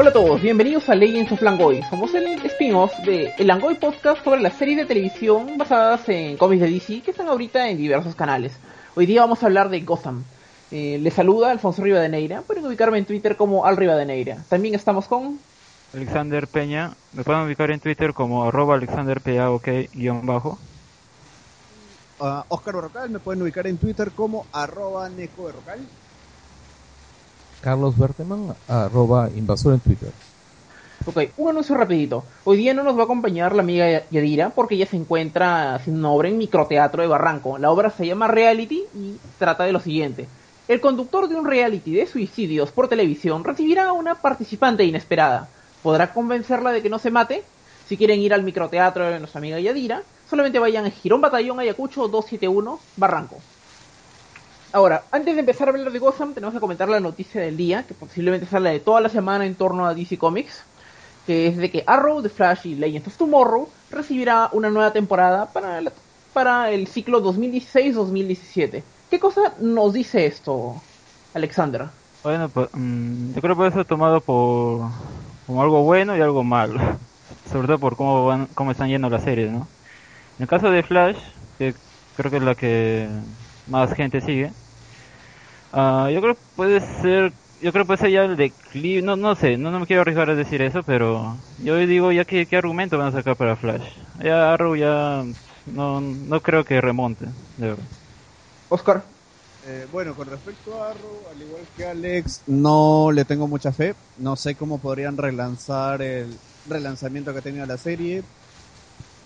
Hola a todos, bienvenidos a Legends of Langoy. Somos el spin-off de El Langoy Podcast sobre las series de televisión basadas en cómics de DC que están ahorita en diversos canales. Hoy día vamos a hablar de Gotham. Eh, les saluda Alfonso Rivadeneira. Pueden ubicarme en Twitter como Al Rivadeneira. También estamos con Alexander Peña. Me pueden ubicar en Twitter como arroba Alexander bajo. Uh, Oscar Berrocal, me pueden ubicar en Twitter como arroba Neco Berrocal. Carlos Berteman, arroba invasor en Twitter. Ok, un anuncio rapidito. Hoy día no nos va a acompañar la amiga Yadira porque ella se encuentra haciendo una obra en Microteatro de Barranco. La obra se llama Reality y trata de lo siguiente. El conductor de un reality de suicidios por televisión recibirá a una participante inesperada. ¿Podrá convencerla de que no se mate? Si quieren ir al microteatro de nuestra amiga Yadira, solamente vayan a Girón Batallón Ayacucho 271 Barranco. Ahora, antes de empezar a hablar de Gotham, tenemos que comentar la noticia del día, que posiblemente sale de toda la semana en torno a DC Comics, que es de que Arrow, The Flash y Legends of Tomorrow recibirá una nueva temporada para, para el ciclo 2016-2017. ¿Qué cosa nos dice esto, Alexandra? Bueno, pues, mm, yo creo que puede ser tomado por como algo bueno y algo malo, sobre todo por cómo van, cómo están yendo las series, ¿no? En el caso de Flash, que creo que es la que más gente sigue, uh, yo creo que puede ser, yo creo que puede ser ya el declive, no, no sé, no, no me quiero arriesgar a decir eso, pero yo digo ya que qué argumento van a sacar para Flash. Ya Arrow ya no, no creo que remonte, de verdad. Oscar. Eh, bueno, con respecto a Arrow, al igual que Alex, no le tengo mucha fe. No sé cómo podrían relanzar el relanzamiento que ha tenido la serie.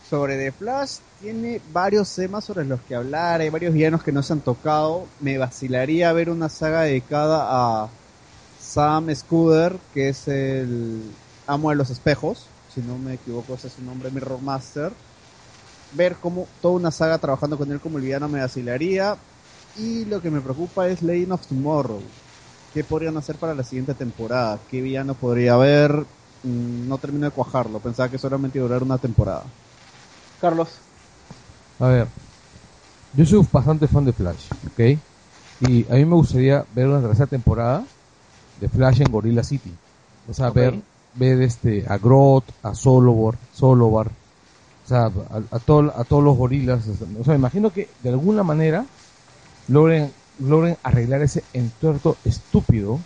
Sobre The Flash, tiene varios temas sobre los que hablar, hay varios villanos que no se han tocado. Me vacilaría ver una saga dedicada a Sam Scudder, que es el amo de los espejos, si no me equivoco ese es su nombre, Mirror Master. Ver cómo toda una saga trabajando con él como el villano me vacilaría. Y lo que me preocupa es Legend of Tomorrow. ¿Qué podrían hacer para la siguiente temporada? ¿Qué villano podría haber? Mm, no termino de cuajarlo. Pensaba que solamente durar una temporada. Carlos. A ver. Yo soy bastante fan de Flash, ¿ok? Y a mí me gustaría ver una tercera temporada de Flash en Gorilla City. O sea, ver, ver este, a Groth, a Solovar, Solovar, o sea, a, a, a todos los gorilas. O sea, me imagino que de alguna manera logren, logren arreglar ese entuerto estúpido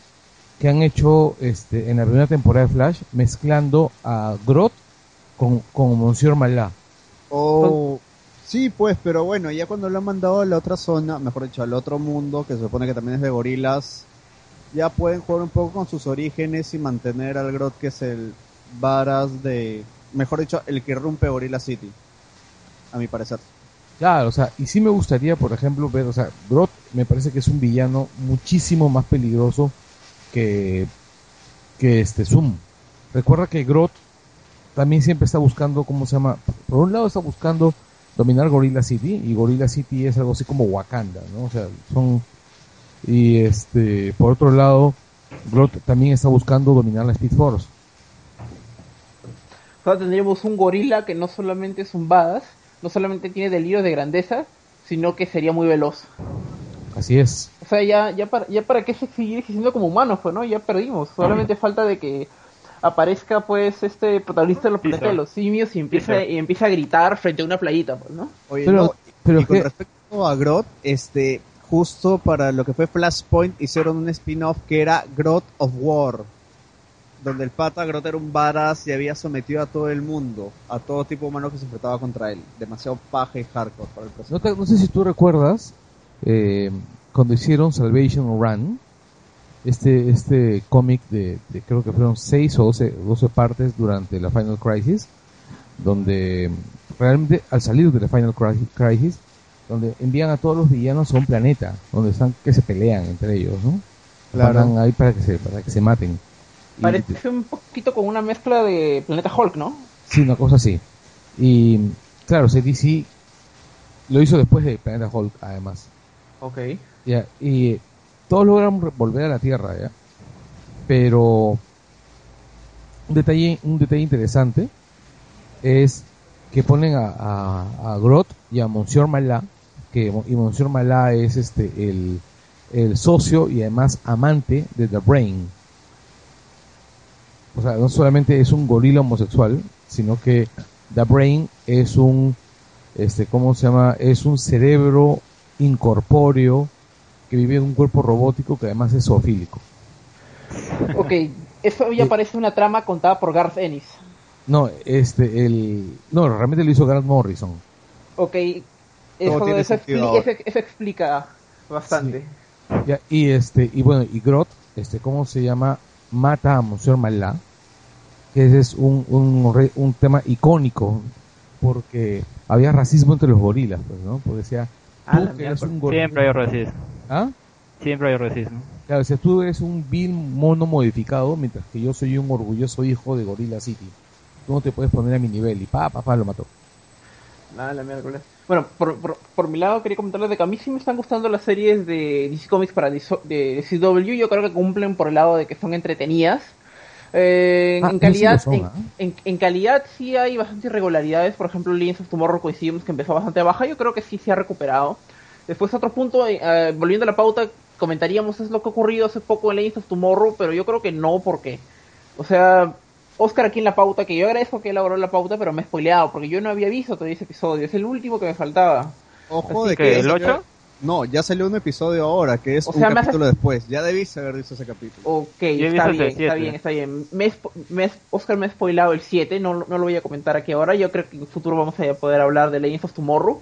que han hecho este, en la primera temporada de Flash, mezclando a Groth con, con Monsieur Malá. Oh, sí, pues, pero bueno, ya cuando lo han mandado a la otra zona, mejor dicho, al otro mundo, que se supone que también es de gorilas, ya pueden jugar un poco con sus orígenes y mantener al Groth, que es el varas de, mejor dicho, el que rompe Gorilla City, a mi parecer. Claro, o sea, y sí me gustaría, por ejemplo, ver, o sea, Groth me parece que es un villano muchísimo más peligroso que, que este Zoom. Recuerda que Groth también siempre está buscando, ¿cómo se llama? Por un lado está buscando dominar Gorilla City, y Gorilla City es algo así como Wakanda, ¿no? O sea, son... Y este, por otro lado, Groth también está buscando dominar la Speed Force. O sea, tendríamos un gorila que no solamente es un badass, no solamente tiene delirios de grandeza, sino que sería muy veloz. Así es. O sea, ya, ya, para, ya para qué seguir siendo como humanos, pues, ¿no? Ya perdimos. Solamente falta de que aparezca, pues, este protagonista de los planetas de los simios y empieza, y empieza a gritar frente a una playita, pues, ¿no? Oye, pero, no, pero y con que... respecto a Groth, este, justo para lo que fue Flashpoint hicieron un spin-off que era Groth of War donde el pata Groth era un badass y había sometido a todo el mundo, a todo tipo humano que se enfrentaba contra él. Demasiado paja y hardcore para el proceso. No, te, no sé si tú recuerdas eh, cuando hicieron Salvation Run, este, este cómic de, de, creo que fueron 6 o 12, 12 partes durante la Final Crisis, donde realmente al salir de la Final Crisis, donde envían a todos los villanos a un planeta, donde están que se pelean entre ellos, ¿no? Claro. ahí para que se, para que se maten. Parece un poquito como una mezcla de Planeta Hulk, ¿no? Sí, una cosa así. Y claro, DC lo hizo después de Planeta Hulk, además. Ok. Ya, y todos logran volver a la Tierra, ¿ya? Pero un detalle, un detalle interesante es que ponen a, a, Groth y a Monsieur Malá, que y Monsieur Malá es este el, el socio y además amante de The Brain o sea, no solamente es un gorila homosexual, sino que The Brain es un, este, ¿cómo se llama? Es un cerebro incorpóreo que vive en un cuerpo robótico que además es zoofílico. Ok, eso ya parece una trama contada por Garth Ennis. No, este, el, no, realmente lo hizo Grant Morrison. Ok, eso, eso sentido expli- ahora. eso- eso explica bastante. Ya, y este, y bueno, y Grot, este, ¿cómo se llama? Mata a Monsieur Malá, que ese es un, un, un tema icónico, porque había racismo entre los gorilas, pues, ¿no? Porque decía, Ah, tú la que eres un gorila. Siempre hay racismo. ¿Ah? Siempre hay racismo. Claro, decía, tú eres un vil mono modificado, mientras que yo soy un orgulloso hijo de Gorilla City. Tú no te puedes poner a mi nivel, y pa, pa, pa, lo mató. Nada, la miércoles. Bueno, por, por, por mi lado quería comentarles de que a mí sí me están gustando las series de DC Comics para DC de CW. Yo creo que cumplen por el lado de que son entretenidas. Eh, Ah, en calidad, sí en, ¿ah? en- en calidad sí hay bastantes irregularidades. Por ejemplo, Legends of Tomorrow coincidimos que empezó bastante baja. Yo creo que sí se ha recuperado. Después otro punto, eh, eh, volviendo a la pauta, comentaríamos es lo que ha ocurrido hace poco en Legends of Tomorrow, pero yo creo que no, porque, o sea, Oscar aquí en la pauta, que yo agradezco que elaboró la pauta, pero me he spoileado, porque yo no había visto todavía ese episodio, es el último que me faltaba. Ojo Así de que, que... ¿el ya ocho? salió- No, ya salió un episodio ahora, que es O un hace- capítulo después. Ya debiste haber visto ese capítulo. Ok, está bien, está bien, está bien. Me, me he- Oscar me ha spoilado el 7, no, no lo voy a comentar aquí ahora. Yo creo que en el futuro vamos a poder hablar de Legends of Tomorrow.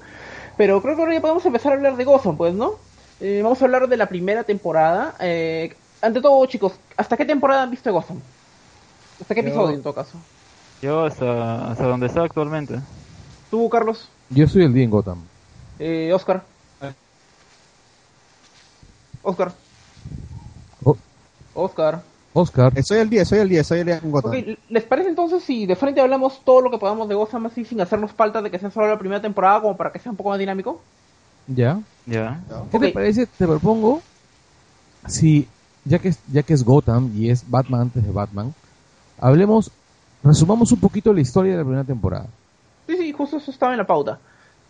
Pero creo que ahora ya podemos empezar a hablar de Gotham, pues, ¿no? Eh, vamos a hablar de la primera temporada. Eh, ante todo, chicos, ¿hasta qué temporada han visto Gotham? ¿Hasta qué Yo- episodio, en todo caso? Yo hasta, hasta donde está actualmente. ¿Tú, Carlos? Yo soy el día en Gotham. Eh, Oscar. Oscar. Oh, Oscar. Oscar, Soy el 10, soy el 10, soy el 10 con Gotham. Ok, ¿les parece entonces si de frente hablamos todo lo que podamos de Gotham así sin hacernos falta de que sea solo la primera temporada como para que sea un poco más dinámico? ¿ya? Ya. ¿Qué te parece? Te propongo, si, ya que, es, ya que es Gotham y es Batman antes de Batman, hablemos, resumamos un poquito la historia de la primera temporada. Sí, sí, justo eso estaba en la pauta.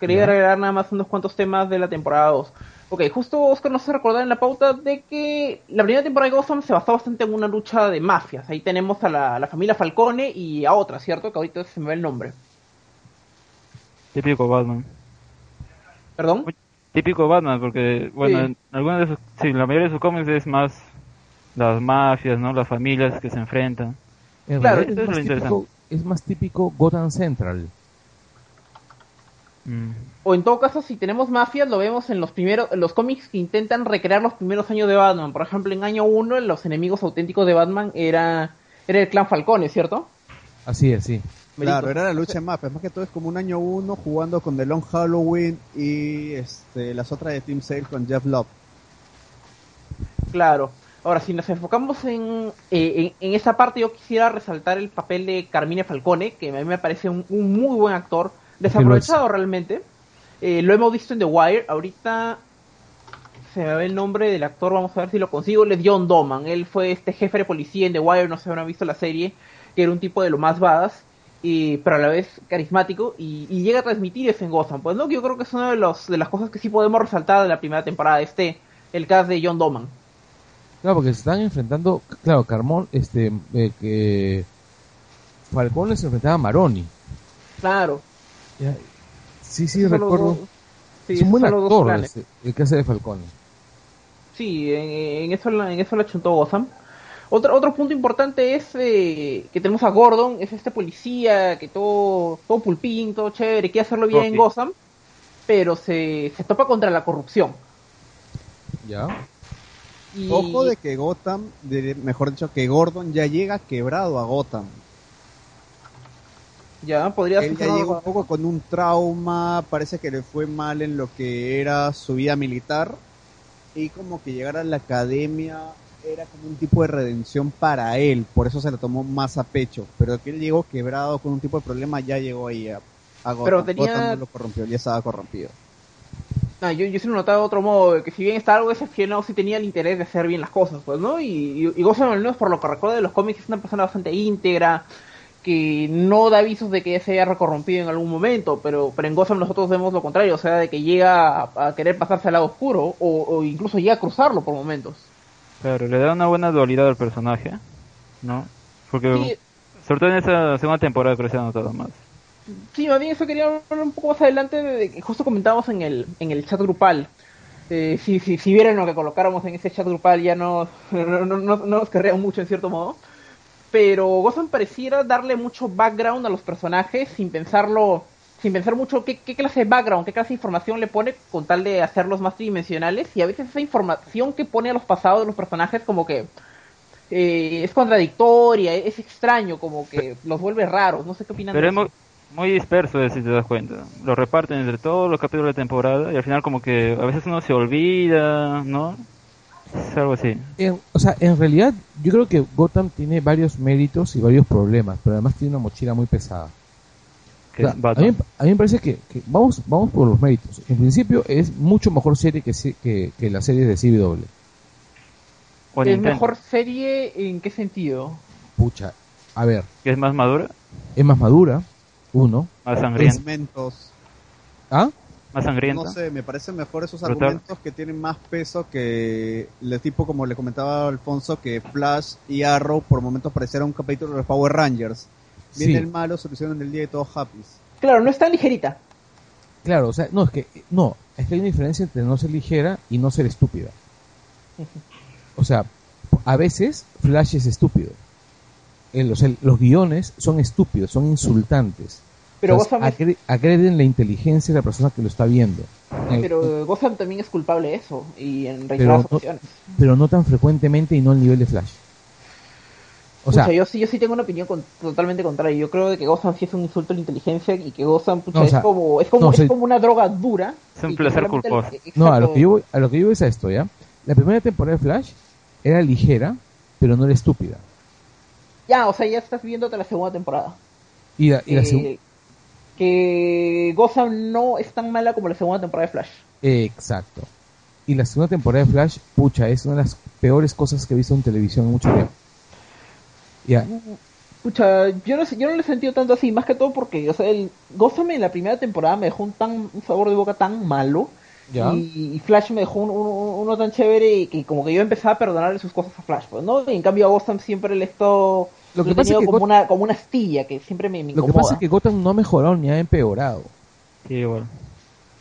Quería Ya. agregar nada más unos cuantos temas de la temporada 2. Ok, justo Oscar nos hace recordar en la pauta de que la primera temporada de Gotham se basó bastante en una lucha de mafias. Ahí tenemos a la, a la familia Falcone y a otra, ¿cierto? Que ahorita se me va el nombre. Típico Batman. ¿Perdón? Típico Batman, porque, bueno, Sí. en algunos de sus, sí, la mayoría de sus cómics es más las mafias, ¿no? Las familias que se enfrentan. En Claro, es, es más lo típico, es más típico Gotham Central. Mm. O en todo caso, si tenemos mafias, lo vemos en los primeros, en los cómics que intentan recrear los primeros años de Batman. Por ejemplo, en año 1, los enemigos auténticos de Batman era, era el clan Falcone, ¿cierto? Así es, sí. Claro, era la lucha de mafias. Más que todo es como un año uno jugando con The Long Halloween y este, las otras de Team Sale con Jeff Love. Claro. Ahora, si nos enfocamos en, eh, en, en esa parte, yo quisiera resaltar el papel de Carmine Falcone, que a mí me parece un, un muy buen actor, desaprovechado realmente. Eh, lo hemos visto en The Wire. Ahorita se me ve el nombre del actor, vamos a ver si lo consigo. Él es John Doman. Él fue este jefe de policía en The Wire, no sé si habrán visto la serie, que era un tipo de lo más badass, y, pero a la vez carismático, y, y llega a transmitir eso en Gotham. Pues no, yo creo que es una de, los, de las cosas que sí podemos resaltar de la primera temporada, este, el cast de John Doman. Claro, porque se están enfrentando, claro, Carmón, este, eh, que Falcón se enfrentaba a Maroni. Claro. Ya, Sí, sí, Esos recuerdo. dos- sí, es un buen actor este, el que hace de Falcón. Sí, en, en eso la- en eso la chuntó Gotham. Otro, otro punto importante es eh, que tenemos a Gordon, es este policía que todo, todo pulpín, todo chévere, quiere hacerlo bien en. Gotham, pero se, se topa contra la corrupción. ¿Ya? Y, Ojo de que Gotham, de- mejor dicho, que Gordon ya llega quebrado a Gotham. Ya podría Él ya llegó un poco con un trauma, parece que le fue mal en lo que era su vida militar y como que llegar a la academia era como un tipo de redención para él, por eso se lo tomó más a pecho, pero que él llegó quebrado con un tipo de problema ya llegó ahí a, a Gotham. Pero tenía- Gotham no lo corrompió, ya estaba corrompido. Ah, yo, yo sí lo he notado de otro modo, que si bien está algo decepcionado, sí tenía el interés de hacer bien las cosas, pues, ¿no? Y, y, y Gotham, al menos por lo que recuerdo de los cómics, es una persona bastante íntegra, que no da avisos de que ya se haya recorrompido en algún momento, pero, pero en Gotham nosotros vemos lo contrario, o sea, de que llega a, a querer pasarse al lado oscuro, o, o incluso llega a cruzarlo por momentos. Claro, le da una buena dualidad al personaje, ¿no? Porque, Sí. sobre todo en esa segunda temporada creo que se ha notado más. Sí, más bien eso quería hablar un poco más adelante de, que justo comentábamos en el, en el chat grupal. Eh, si, si, si vieran lo que colocáramos en ese chat grupal ya no, no, no, no- no nos querrían mucho en cierto modo. Pero Gotham pareciera darle mucho background a los personajes sin pensarlo, sin pensar mucho qué, qué clase de background, qué clase de información le pone con tal de hacerlos más tridimensionales. Y a veces esa información que pone a los pasados de los personajes como que eh, es contradictoria, es extraño, como que los vuelve raros. No sé qué opinan Pero de es eso. muy, muy disperso, si te das cuenta. Lo reparten entre todos los capítulos de temporada y al final como que a veces uno se olvida, ¿no? Es algo así. En- o sea, en realidad yo creo que Gotham tiene varios méritos y varios problemas, pero además tiene una mochila muy pesada. O sea, a, mí, a mí me parece que, que vamos vamos por los méritos. En principio es mucho mejor serie que, que, que la serie de CW. ¿Es mejor serie en qué sentido? Pucha, a ver, es más madura, es más madura, uno. más sangrienta. Argumentos. ¿Ah? Más sangrienta. No sé, me parecen mejor esos Brutal. argumentos que tienen más peso que el tipo, como le comentaba Alfonso, que Flash y Arrow por momentos parecieron un capítulo de los Power Rangers. Viene Sí. el malo, solucionan el día y todos happy. Claro, no es tan ligerita. Claro, o sea, no, es que, no, es que hay una diferencia entre no ser ligera y no ser estúpida. O sea, a veces Flash es estúpido. El- o sea, los guiones son estúpidos, son insultantes. Pero Entonces, Gotham, es- agre- agreden la inteligencia de la persona que lo está viendo. Eh, pero Gotham también es culpable de eso. Y en Pero reiteradas no- ocasiones. pero no tan frecuentemente y no al nivel de Flash. O sea, Pucha, yo sí, yo sí tengo una opinión con- totalmente contraria. Yo creo de que Gotham sí es un insulto a la inteligencia y que Gotham pucha, No, o sea, es como, es como, no, o es como una droga dura. Es un placer culposo. no, a lo que yo voy, a lo que yo voy es a esto, ¿ya? La primera temporada de Flash era ligera, pero no era estúpida. Ya, o sea, ya estás viéndote la segunda temporada. Y la, y la Eh, que Gotham no es tan mala como la segunda temporada de Flash. Exacto. Y la segunda temporada de Flash, pucha, es una de las peores cosas que he visto en televisión en mucho tiempo. Ya, Pucha, yo no sé, yo no lo he sentido tanto así, más que todo porque, o sea, el Gotham en la primera temporada me dejó un tan un sabor de boca tan malo ya. y, y Flash me dejó un- un- uno tan chévere que como que yo empezaba a perdonarle sus cosas a Flash, pues, ¿no? Y en cambio a Gotham siempre le he estado Lo que he pasa tenido es que como una como una astilla que siempre me, me Lo que pasa es que Gotham no ha mejorado ni ha empeorado. Sí, igual.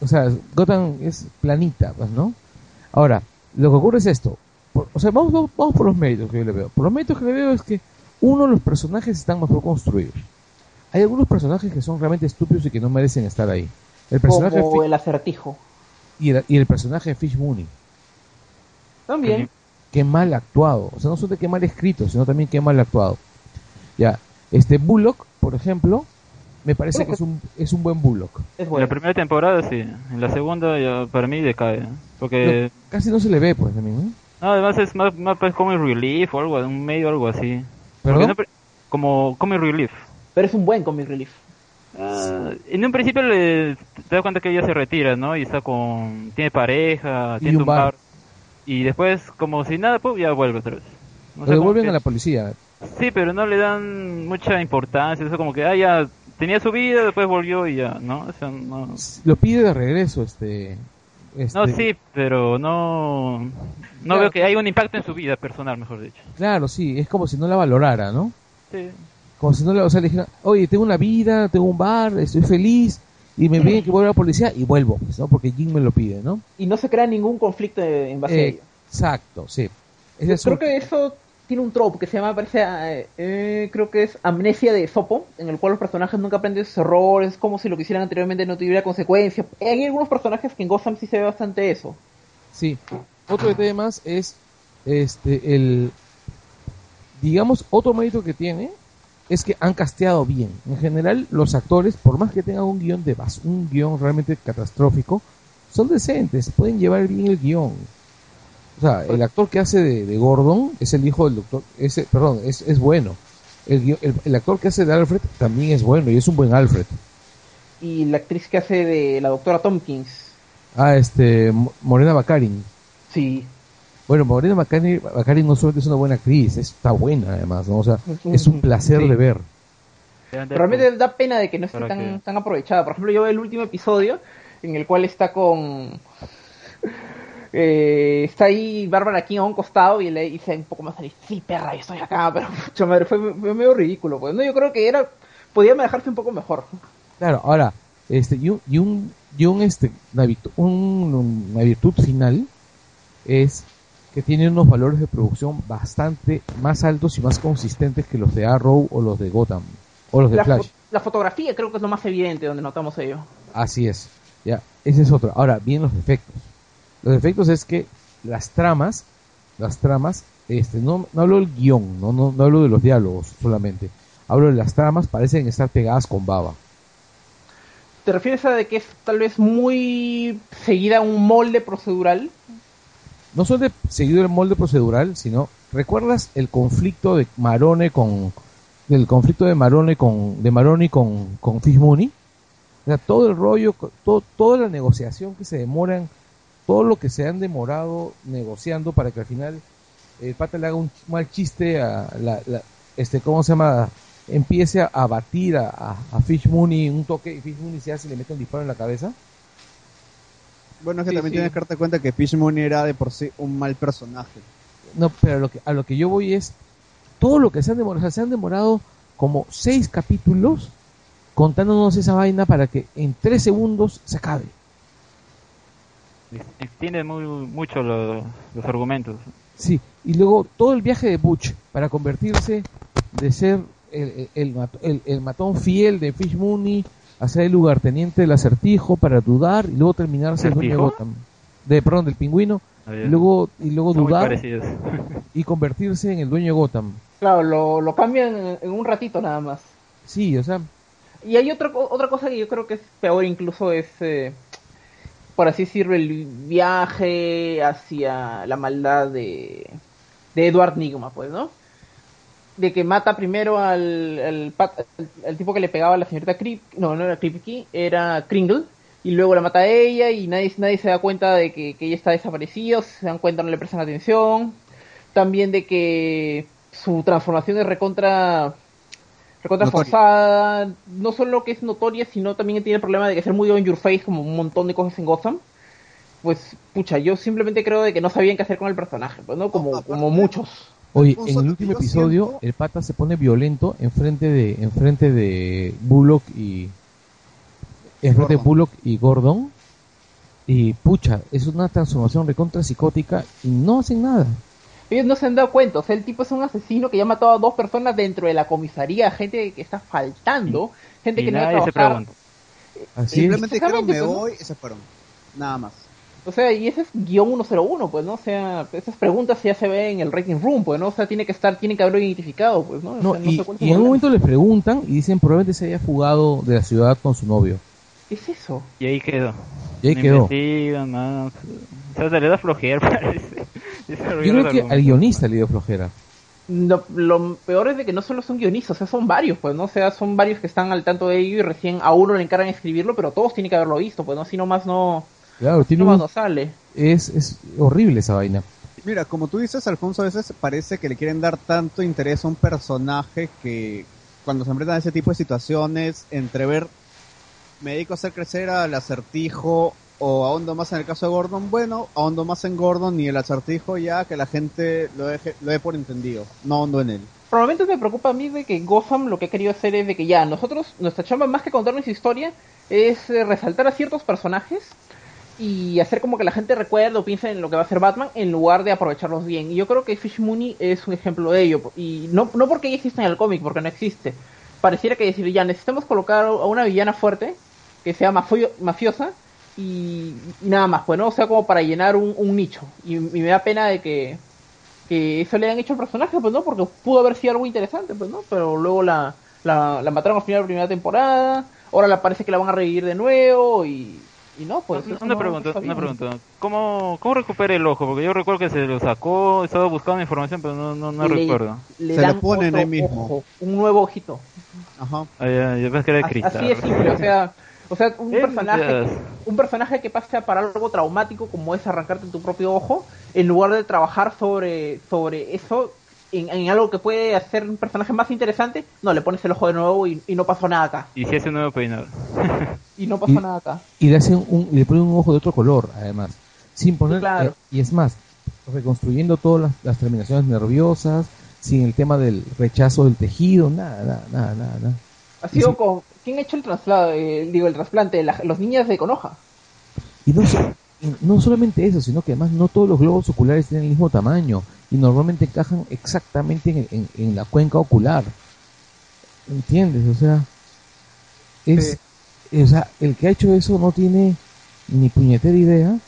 O sea, Gotham es planita, pues, ¿no? Ahora, lo que ocurre es esto. Por- o sea, vamos, vamos, vamos por los méritos que yo le veo. Por los méritos que le veo es que, uno, los personajes están mejor construidos. Hay algunos personajes que son realmente estúpidos y que no merecen estar ahí. El personaje de como el acertijo. y, el, y el personaje de Fish Mooney. También. Qué mal actuado. O sea, no solo qué mal escrito, sino también qué mal actuado. Ya, este Bullock, por ejemplo, me parece que es un, es un buen Bullock. Es En bueno. la primera temporada sí, en la segunda ya para mí decae. Porque No, casi no se le ve, pues, también, ¿no? no, además es más, más pues, comic relief o algo, un medio algo así. ¿Perdón? no como comic relief. Pero es un buen comic relief. Ah, en un principio le, te das cuenta que ella se retira, ¿no? Y está con... Tiene pareja, Y tiene un un bar. bar. Y después, como si nada, pues ya vuelve otra vez. No Lo como devuelven que- a la policía. Sí, pero no le dan mucha importancia. Eso como que, ah, ya tenía su vida, después volvió y ya, ¿no? O sea, no... Lo pide de regreso, este... este- No, sí, pero no... No Claro. veo que haya un impacto en su vida personal, mejor dicho. Claro, sí, es como si no la valorara, ¿no? Sí. Como si no la, o sea, le dijera, oye, tengo una vida, tengo un bar, estoy feliz, y me piden que vuelva a la policía, y vuelvo, pues, ¿no? Porque Jim me lo pide, ¿no? Y no se crea ningún conflicto en base a ello. exacto, sí. Ese creo un- que eso tiene un trope que se llama, parece, eh, eh, creo que es amnesia de Sopo, en el cual los personajes nunca aprenden sus errores, como si lo que hicieran anteriormente no tuviera consecuencias. Hay algunos personajes que en Gotham sí se ve bastante eso. Sí. Otro detalle más es este el digamos otro mérito que tiene es que han casteado bien. En general los actores, por más que tengan un guion de bas un guion realmente catastrófico, son decentes, pueden llevar bien el guion. O sea, el actor que hace de, de Gordon es el hijo del doctor, ese, perdón, es, es bueno. El, el, el actor que hace de Alfred también es bueno y es un buen Alfred. Y la actriz que hace de la doctora Tompkins, Ah, este, Mo- Morena Baccarin. sí. Bueno, Morena Baccarin, Baccarin no solamente es una buena actriz, está buena además, ¿no? O sea, es un placer Sí. de ver. Pero realmente da pena de que no esté tan, que- tan aprovechada. Por ejemplo, yo veo el último episodio en el cual está con eh, está ahí Bárbara aquí a un costado y le dice un poco más ahí, sí, perra, yo estoy acá, pero mucho madre, fue, fue medio ridículo, pues, ¿no? Yo creo que era, podía dejarse un poco mejor. Claro, ahora, este, y un, y un, y un, este, una virtud, un- una virtud final es que tiene unos valores de producción bastante más altos y más consistentes que los de Arrow o los de Gotham o los de La, Flash. fo- la fotografía creo que es lo más evidente donde notamos ello. Así es. Ya, ese es otro. Ahora, bien los defectos. Los defectos es que las tramas, las tramas, este, no, no hablo del guion, no, no, no hablo de los diálogos solamente. Hablo de las tramas, parecen estar pegadas con baba. ¿Te refieres a de que es tal vez muy seguida un molde procedural? No solo de seguido el molde procedural, sino, ¿recuerdas el conflicto de Marone con, del conflicto de Marone con, de Maroni con, con Fish Mooney? O sea, todo el rollo, todo, toda la negociación que se demoran, todo lo que se han demorado negociando para que al final el pata le haga un mal chiste a la, la- este, ¿cómo se llama? Empiece a, a batir a, a, a Fish Mooney un toque y Fish Mooney se hace y le mete un disparo en la cabeza. Bueno, es que Sí, también sí. tienes que darte cuenta que Fish Mooney era de por sí un mal personaje. No, pero a lo que, a lo que yo voy es todo lo que se han demorado, o sea, se han demorado como seis capítulos contándonos esa vaina para que en tres segundos se acabe. Extiende muy, mucho lo- los argumentos. Sí, y luego todo el viaje de Butch para convertirse de ser el, el, el mat- el- el matón fiel de Fish Mooney a ser el lugarteniente del acertijo para dudar y luego terminarse el dueño de. Gotham. De, perdón, del pingüino. A Y luego, y luego son dudar y convertirse en el dueño de Gotham. Claro, lo, lo cambian en, en un ratito nada más. Sí, o sea, Y hay otra, otra cosa que yo creo que es peor incluso es, eh, por así decirlo, el viaje hacia la maldad de, de Edward Nigma, pues, ¿no? De que mata primero al tipo que le pegaba a la señorita Krip, no, no era Kripke, era Kringle, y luego la mata a ella y nadie, nadie se da cuenta de que, que ella está desaparecida, se dan cuenta, no le prestan atención. También de que su transformación es recontra recontra Notoria. forzada, no solo que es notoria, sino también tiene el problema de que ser muy on your face como un montón de cosas en Gotham. Pues, pucha, yo simplemente creo de que no sabían qué hacer con el personaje, pues, ¿no? Como, aparte- como muchos. Oye, en el último episodio siento- el pata se pone violento enfrente de enfrente de Bullock y enfrente de Gordon. Bullock y Gordon y pucha, es una transformación recontra psicótica y no hacen nada. Ellos no se han dado cuenta, o sea, el tipo es un asesino que ya ha matado a dos personas dentro de la comisaría, gente que está faltando, gente Y que no va a se trabajar. es. Simplemente dijeron Exactamente, me pues, ¿no? voy y se fueron. Nada más. O sea, y ese es guion 101, pues, ¿no? O sea, esas preguntas ya se ven en el rating room, pues, ¿no? O sea, tiene que estar, tiene que haberlo identificado, pues, ¿no? O No, sea, no y, sé en un momento le preguntan y dicen probablemente se haya fugado de la ciudad con su novio. ¿Qué es eso? Y ahí quedó. Y ahí No quedó. investigan, nada. O sea, se le da flojera, parece. Yo creo que al guionista le dio flojera. Lo, lo peor es de que no solo son guionistas, o sea, son varios, pues, ¿no? O sea, son varios que están al tanto de ello y recién a uno le encargan escribirlo, pero todos tienen que haberlo visto, pues, ¿no? Si nomás no, Claro, tiene nomás un- no sale. es, es horrible esa vaina. Mira, como tú dices, Alfonso, a veces parece que le quieren dar tanto interés a un personaje que cuando se enfrentan a ese tipo de situaciones, entre ver, me dedico a hacer crecer al acertijo o ahondo más en el caso de Gordon, bueno, ahondo más en Gordon y el acertijo ya que la gente lo deje, lo dé por entendido, no ahondo en él. Probablemente me preocupa a mí de que Gotham lo que ha querido hacer es de que ya, nosotros, nuestra chamba más que contarnos historia, es eh, resaltar a ciertos personajes y hacer como que la gente recuerde o piense en lo que va a hacer Batman en lugar de aprovecharlos bien. Y yo creo que Fish Mooney es un ejemplo de ello. Y no, no porque ella exista en el cómic, porque no existe. Pareciera que decir, ya necesitamos colocar a una villana fuerte, que sea mafio- mafiosa, y, y nada más, pues, ¿no? O sea, como para llenar un, un nicho. Y, y me da pena de que, que eso le han hecho al personaje, pues, ¿no? Porque pudo haber sido algo interesante, pues, ¿no? Pero luego la, la, la mataron al final de la primera temporada, ahora la parece que la van a revivir de nuevo y, y no, pues... una no- pregunta, una pregunta. ¿Cómo, ¿Cómo recupera el ojo? Porque yo recuerdo que se lo sacó, estaba buscando información, pero no, no, no Le- recuerdo. Le Se lo ponen ahí mismo. ojo, un nuevo ojito. Ajá. Ah, ya, yo pensé que era de Así- cristal. Así de simple, o sea, o sea, un personaje, un personaje que pasa para algo traumático como es arrancarte tu propio ojo, en lugar de trabajar sobre, sobre eso en, en algo que puede hacer un personaje más interesante, no, le pones el ojo de nuevo y, y no pasó nada acá. Y si hace un nuevo peinado. Y no pasó Y- nada acá. Y le hacen un, le ponen un ojo de otro color, además. sin poner, claro. eh, y es más, reconstruyendo todas las, las terminaciones nerviosas, sin el tema del rechazo del tejido, nada, nada, nada, nada. nada. Ha sido con... ¿Quién ha hecho el traslado? eh, digo, el trasplante, la- los niños de Konoha. Y no, no solamente eso, sino que además no todos los globos oculares tienen el mismo tamaño y normalmente encajan exactamente en, en- en la cuenca ocular. ¿Entiendes? O sea, es, o sea, el que ha hecho eso no tiene ni puñetera idea.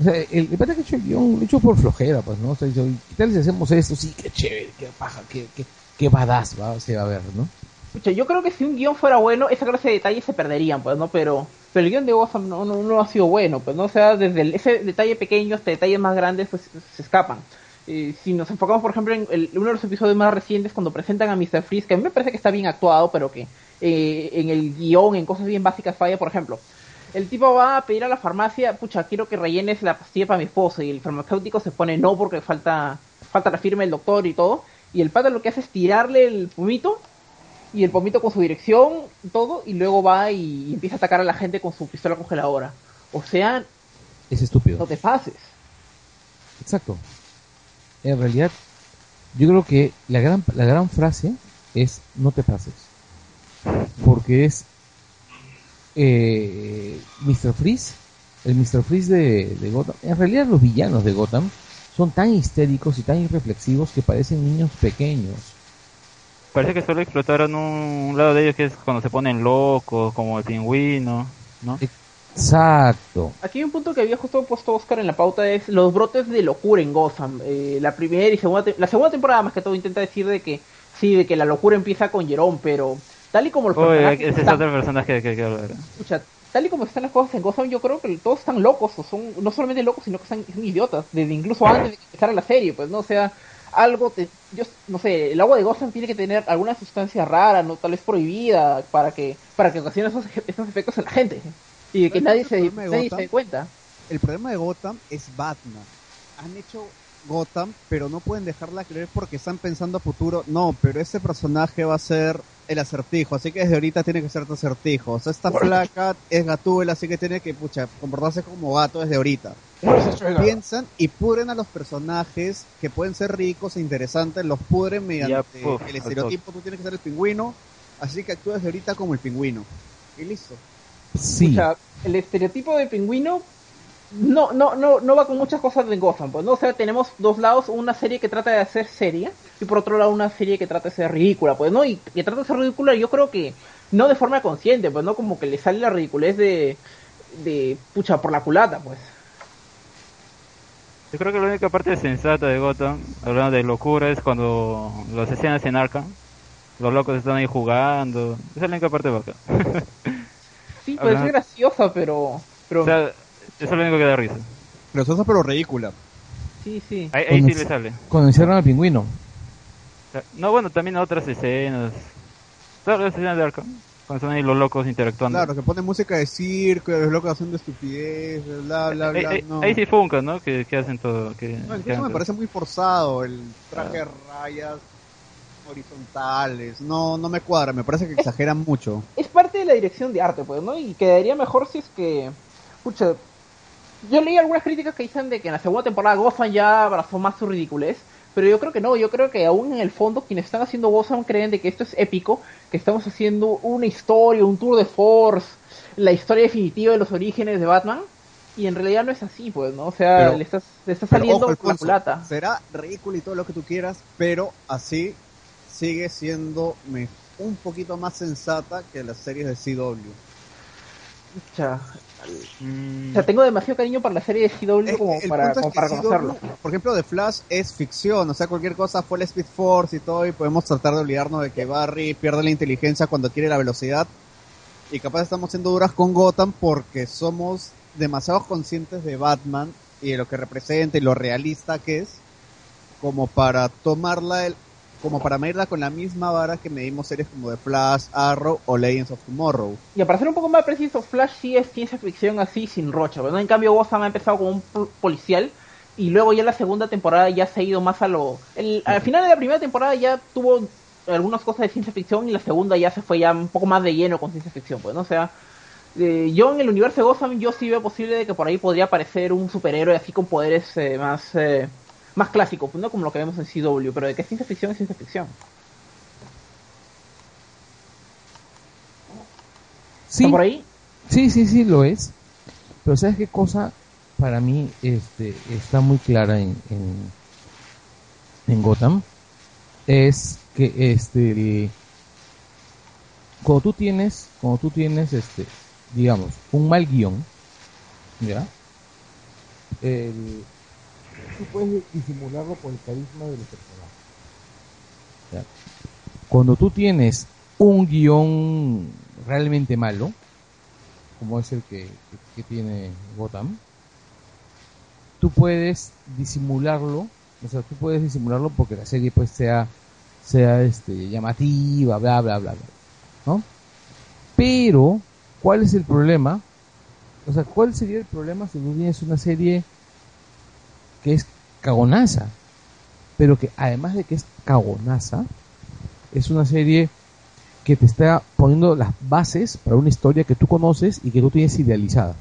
O sea, el, el pata que ha hecho el guion lo ha hecho por flojera, pues, ¿no? O sea, dice, ¿qué tal si hacemos esto? Sí, qué chévere, qué paja, qué, qué, qué badass va, se va a ver, ¿no? Pucha, yo creo que si un guion fuera bueno, esa clase de detalles se perderían, pues, ¿no? Pero, pero el guion de Gotham no, ha sido bueno, pues, ¿no? O sea, desde ese detalle pequeño hasta detalles más grandes, pues, se escapan. Si nos enfocamos, por ejemplo, en el- uno de los episodios más recientes, cuando presentan a Mr. Freeze, que a mí me parece que está bien actuado, pero que eh, en el guion, en cosas bien básicas, falla, por ejemplo. El tipo va a pedir a la farmacia, pucha, quiero que rellenes la pastilla para mi esposo, y el farmacéutico se pone no porque falta, falta la firma del doctor y todo, y el pata lo que hace es tirarle el pomito y el pomito con su dirección todo, y luego va y, y empieza a atacar a la gente con su pistola congeladora. O sea, Es estúpido. no te pases. Exacto. En realidad, yo creo que la gran, la gran frase es no te pases. Porque es eh, Mr. Freeze, el Mr. Freeze de, de Gotham. En realidad los villanos de Gotham son tan histéricos y tan irreflexivos que parecen niños pequeños. Parece que solo explotaron un, un lado de ellos que es cuando se ponen locos, como el pingüino, ¿no? Exacto. Aquí hay un punto que había justo puesto Oscar en la pauta, es los brotes de locura en Gotham. Eh, la primera y segunda, la segunda temporada más que todo intenta decir de que, sí, de que la locura empieza con Jerome, pero tal y como los Oye, personajes ese es están- otro personaje que hay que hablar. escucha, tal y como están las cosas en Gotham, yo creo que todos están locos, o son no solamente locos, sino que están, son idiotas, desde incluso antes de que empezara la serie, pues no o sea algo, te- yo no sé, el agua de Gotham tiene que tener alguna sustancia rara, no tal vez prohibida, para que para que ocasione esos, esos efectos en la gente y que ¿Sabes nadie se, nadie se Gotham? dé cuenta. El problema de Gotham es Batman. Han hecho Gotham, pero no pueden dejarla creer porque están pensando a futuro. No, pero ese personaje va a ser el acertijo, así que desde ahorita tiene que ser tu acertijo. O sea, esta flaca es Gatúbela, así que tiene que, pucha, comportarse como gato desde ahorita. Piensan y pudren a los personajes que pueden ser ricos e interesantes, los pudren mediante puf, el estereotipo. Tú tienes que ser el pingüino, así que actúas ahorita como el pingüino. Y listo. Sí. O sea, el estereotipo de pingüino no, no, no, no va con muchas cosas de Gotham, pues, ¿no? O sea, tenemos dos lados, una serie que trata de hacer seria, y por otro lado una serie que trata de ser ridícula, pues, ¿no? Y que trata de ser ridícula, yo creo que no de forma consciente, pues, ¿no? Como que le sale la ridiculez de, de pucha, por la culata, pues. Yo creo que la única parte sensata de Gotham, hablando de locura, es cuando las escenas en Arkham, los locos están ahí jugando. Esa es la única parte bacana. Sí, pues Ajá. es graciosa, pero... pero O sea, eso es lo único que da risa. Graciosa pero ridícula. sí, sí. Ahí, ahí sí le sale. Cuando encierran al pingüino. No, bueno, también otras escenas. Todas las escenas de Arkham. Cuando están ahí los locos interactuando. Claro, que pone música de circo, los locos haciendo estupidez, bla, bla, ahí, bla. ahí- no. ahí sí funca, ¿no? Que, que hacen todo. Que, No, que incluso hagan me todo. parece muy forzado el traje de rayas horizontales. No, no me cuadra, me parece que exageran mucho. es parte de la dirección de arte, pues, ¿no? Y quedaría mejor si es que, pucha, yo leí algunas críticas que dicen de que en la segunda temporada Gotham ya abrazó más su ridiculez, pero yo creo que no, yo creo que aún en el fondo quienes están haciendo Gotham creen de que esto es épico, que estamos haciendo una historia, un tour de force, la historia definitiva de los orígenes de Batman, y en realidad no es así, pues, ¿no? O sea, Pero- le estás, le estás saliendo ojo, la culata. será ridículo y todo lo que tú quieras, pero así sigue siendo un poquito más sensata que las series de CW. Pucha, Mm, o sea, tengo demasiado cariño para la serie de CW Eh, como el para, como para CW, conocerlo. por ejemplo, de Flash es ficción, o sea, cualquier cosa fue el Speed Force y todo, y podemos tratar de olvidarnos de que Barry pierde la inteligencia cuando quiere la velocidad. Y capaz estamos siendo duras con Gotham porque somos demasiado conscientes de Batman y de lo que representa y lo realista que es, como para tomarla, el, como para medirla con la misma vara que medimos series como The Flash, Arrow o Legends of Tomorrow. Y para ser un poco más preciso, Flash sí es ciencia ficción así sin rocha, ¿verdad? En cambio, Gotham ha empezado como un pol- policial y luego ya la segunda temporada ya se ha ido más a lo... el- al final de la primera temporada ya tuvo algunas cosas de ciencia ficción y la segunda ya se fue ya un poco más de lleno con ciencia ficción, pues, ¿no? O sea, eh, yo en el universo de Gotham yo sí veo posible de que por ahí podría aparecer un superhéroe así con poderes eh, más eh, más clásicos, no como lo que vemos en CW, pero de que es ciencia ficción es ciencia ficción. Sí, ¿Está por ahí? sí, sí, sí, lo es. Pero ¿sabes qué cosa para mí este, está muy clara en, en, en Gotham? Es que este el- cuando tú tienes, cuando tú tienes este, digamos, un mal guion, ¿ya? El- tú puedes disimularlo por el carisma de los personajes. ¿ya? Cuando tú tienes un guion realmente malo, como es el que, que- que tiene Gotham, tú puedes disimularlo, o sea, tú puedes disimularlo porque la serie pues sea, sea este, llamativa, bla, bla, bla, bla, ¿no? Pero, ¿cuál es el problema? O sea, ¿cuál sería el problema si no tienes una serie que es cagonaza? Pero que además de que es cagonaza, es una serie que te está poniendo las bases para una historia que tú conoces y que tú tienes idealizada.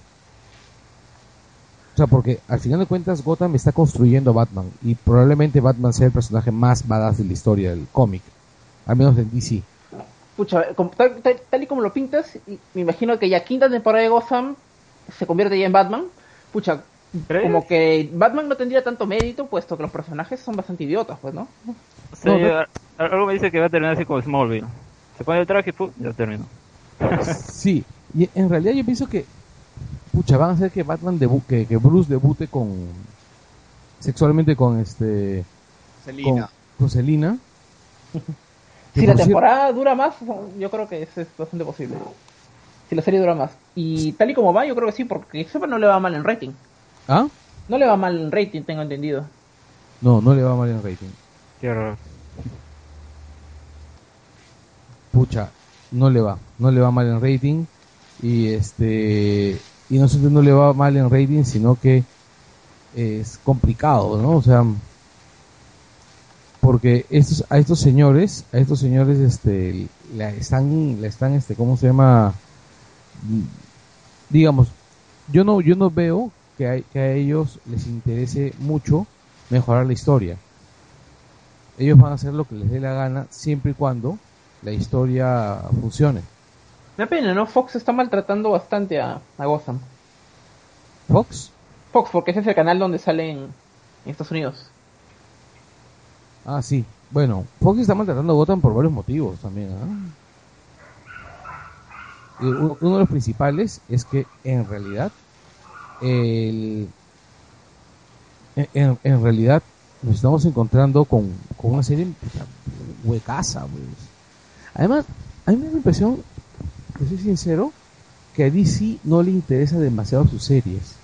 O sea, porque al final de cuentas Gotham está construyendo a Batman y probablemente Batman sea el personaje más badass de la historia del cómic, al menos del DC. Pucha, tal, tal- tal y como lo pintas, me imagino que ya quinta temporada de Gotham se convierte ya en Batman. Pucha, ¿Crees? como que Batman no tendría tanto mérito, puesto que los personajes son bastante idiotas, pues, ¿no? O sea, No, yo- no. a- algo me dice que va a terminar así como Smallville. Se pone el traje y ¡pum! ya terminó. Sí, y en realidad yo pienso que, pucha, van a hacer que Batman que, que Bruce debute con sexualmente con este Selina. con Selina. Si la temporada dura más, yo creo que es bastante posible. Si la serie dura más. Y tal y como va, yo creo que sí, porque siempre no le va mal en rating. ¿Ah? No le va mal en rating, tengo entendido. No, no le va mal en rating. Qué horror. pucha, no le va, no le va mal en rating y este y no solo no le va mal en rating, sino que es complicado, ¿no? O sea, porque estos a estos señores, a estos señores este la están la están este ¿cómo se llama? digamos, yo no yo no veo que a, que a ellos les interese mucho mejorar la historia. Ellos van a hacer lo que les dé la gana siempre y cuando la historia funcione. Me pena, ¿no? Fox está maltratando bastante a, a Gotham. Fox, Fox, porque ese es el canal donde salen en Estados Unidos. ah sí, bueno, Fox está maltratando a Gotham por varios motivos también. ¿ah? Uno de los principales es que en realidad el, en, en- realidad nos estamos encontrando con, con una serie puta, huecaza, pues. Además, a mí me da la impresión, que soy sincero, que a DC no le interesa demasiado sus series.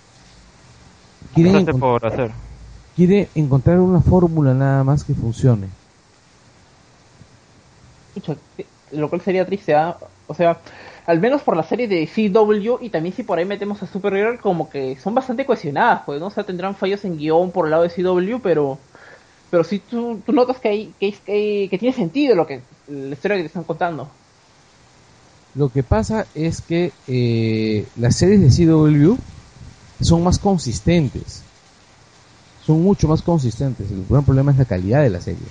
Quieren, Hace encon- por hacer. quiere encontrar una fórmula nada más que funcione. Lo cual sería triste, ¿ah? O sea, al menos por la serie de CW y también si por ahí metemos a Supergirl, como que son bastante cohesionadas, pues, ¿no? O sea, tendrán fallos en guion por el lado de CW, pero pero sí tú, tú notas que, hay, que, que, que tiene sentido lo que la historia que te están contando. Lo que pasa es que eh, las series de CW son más consistentes. Son mucho más consistentes. El gran problema es la calidad de la serie.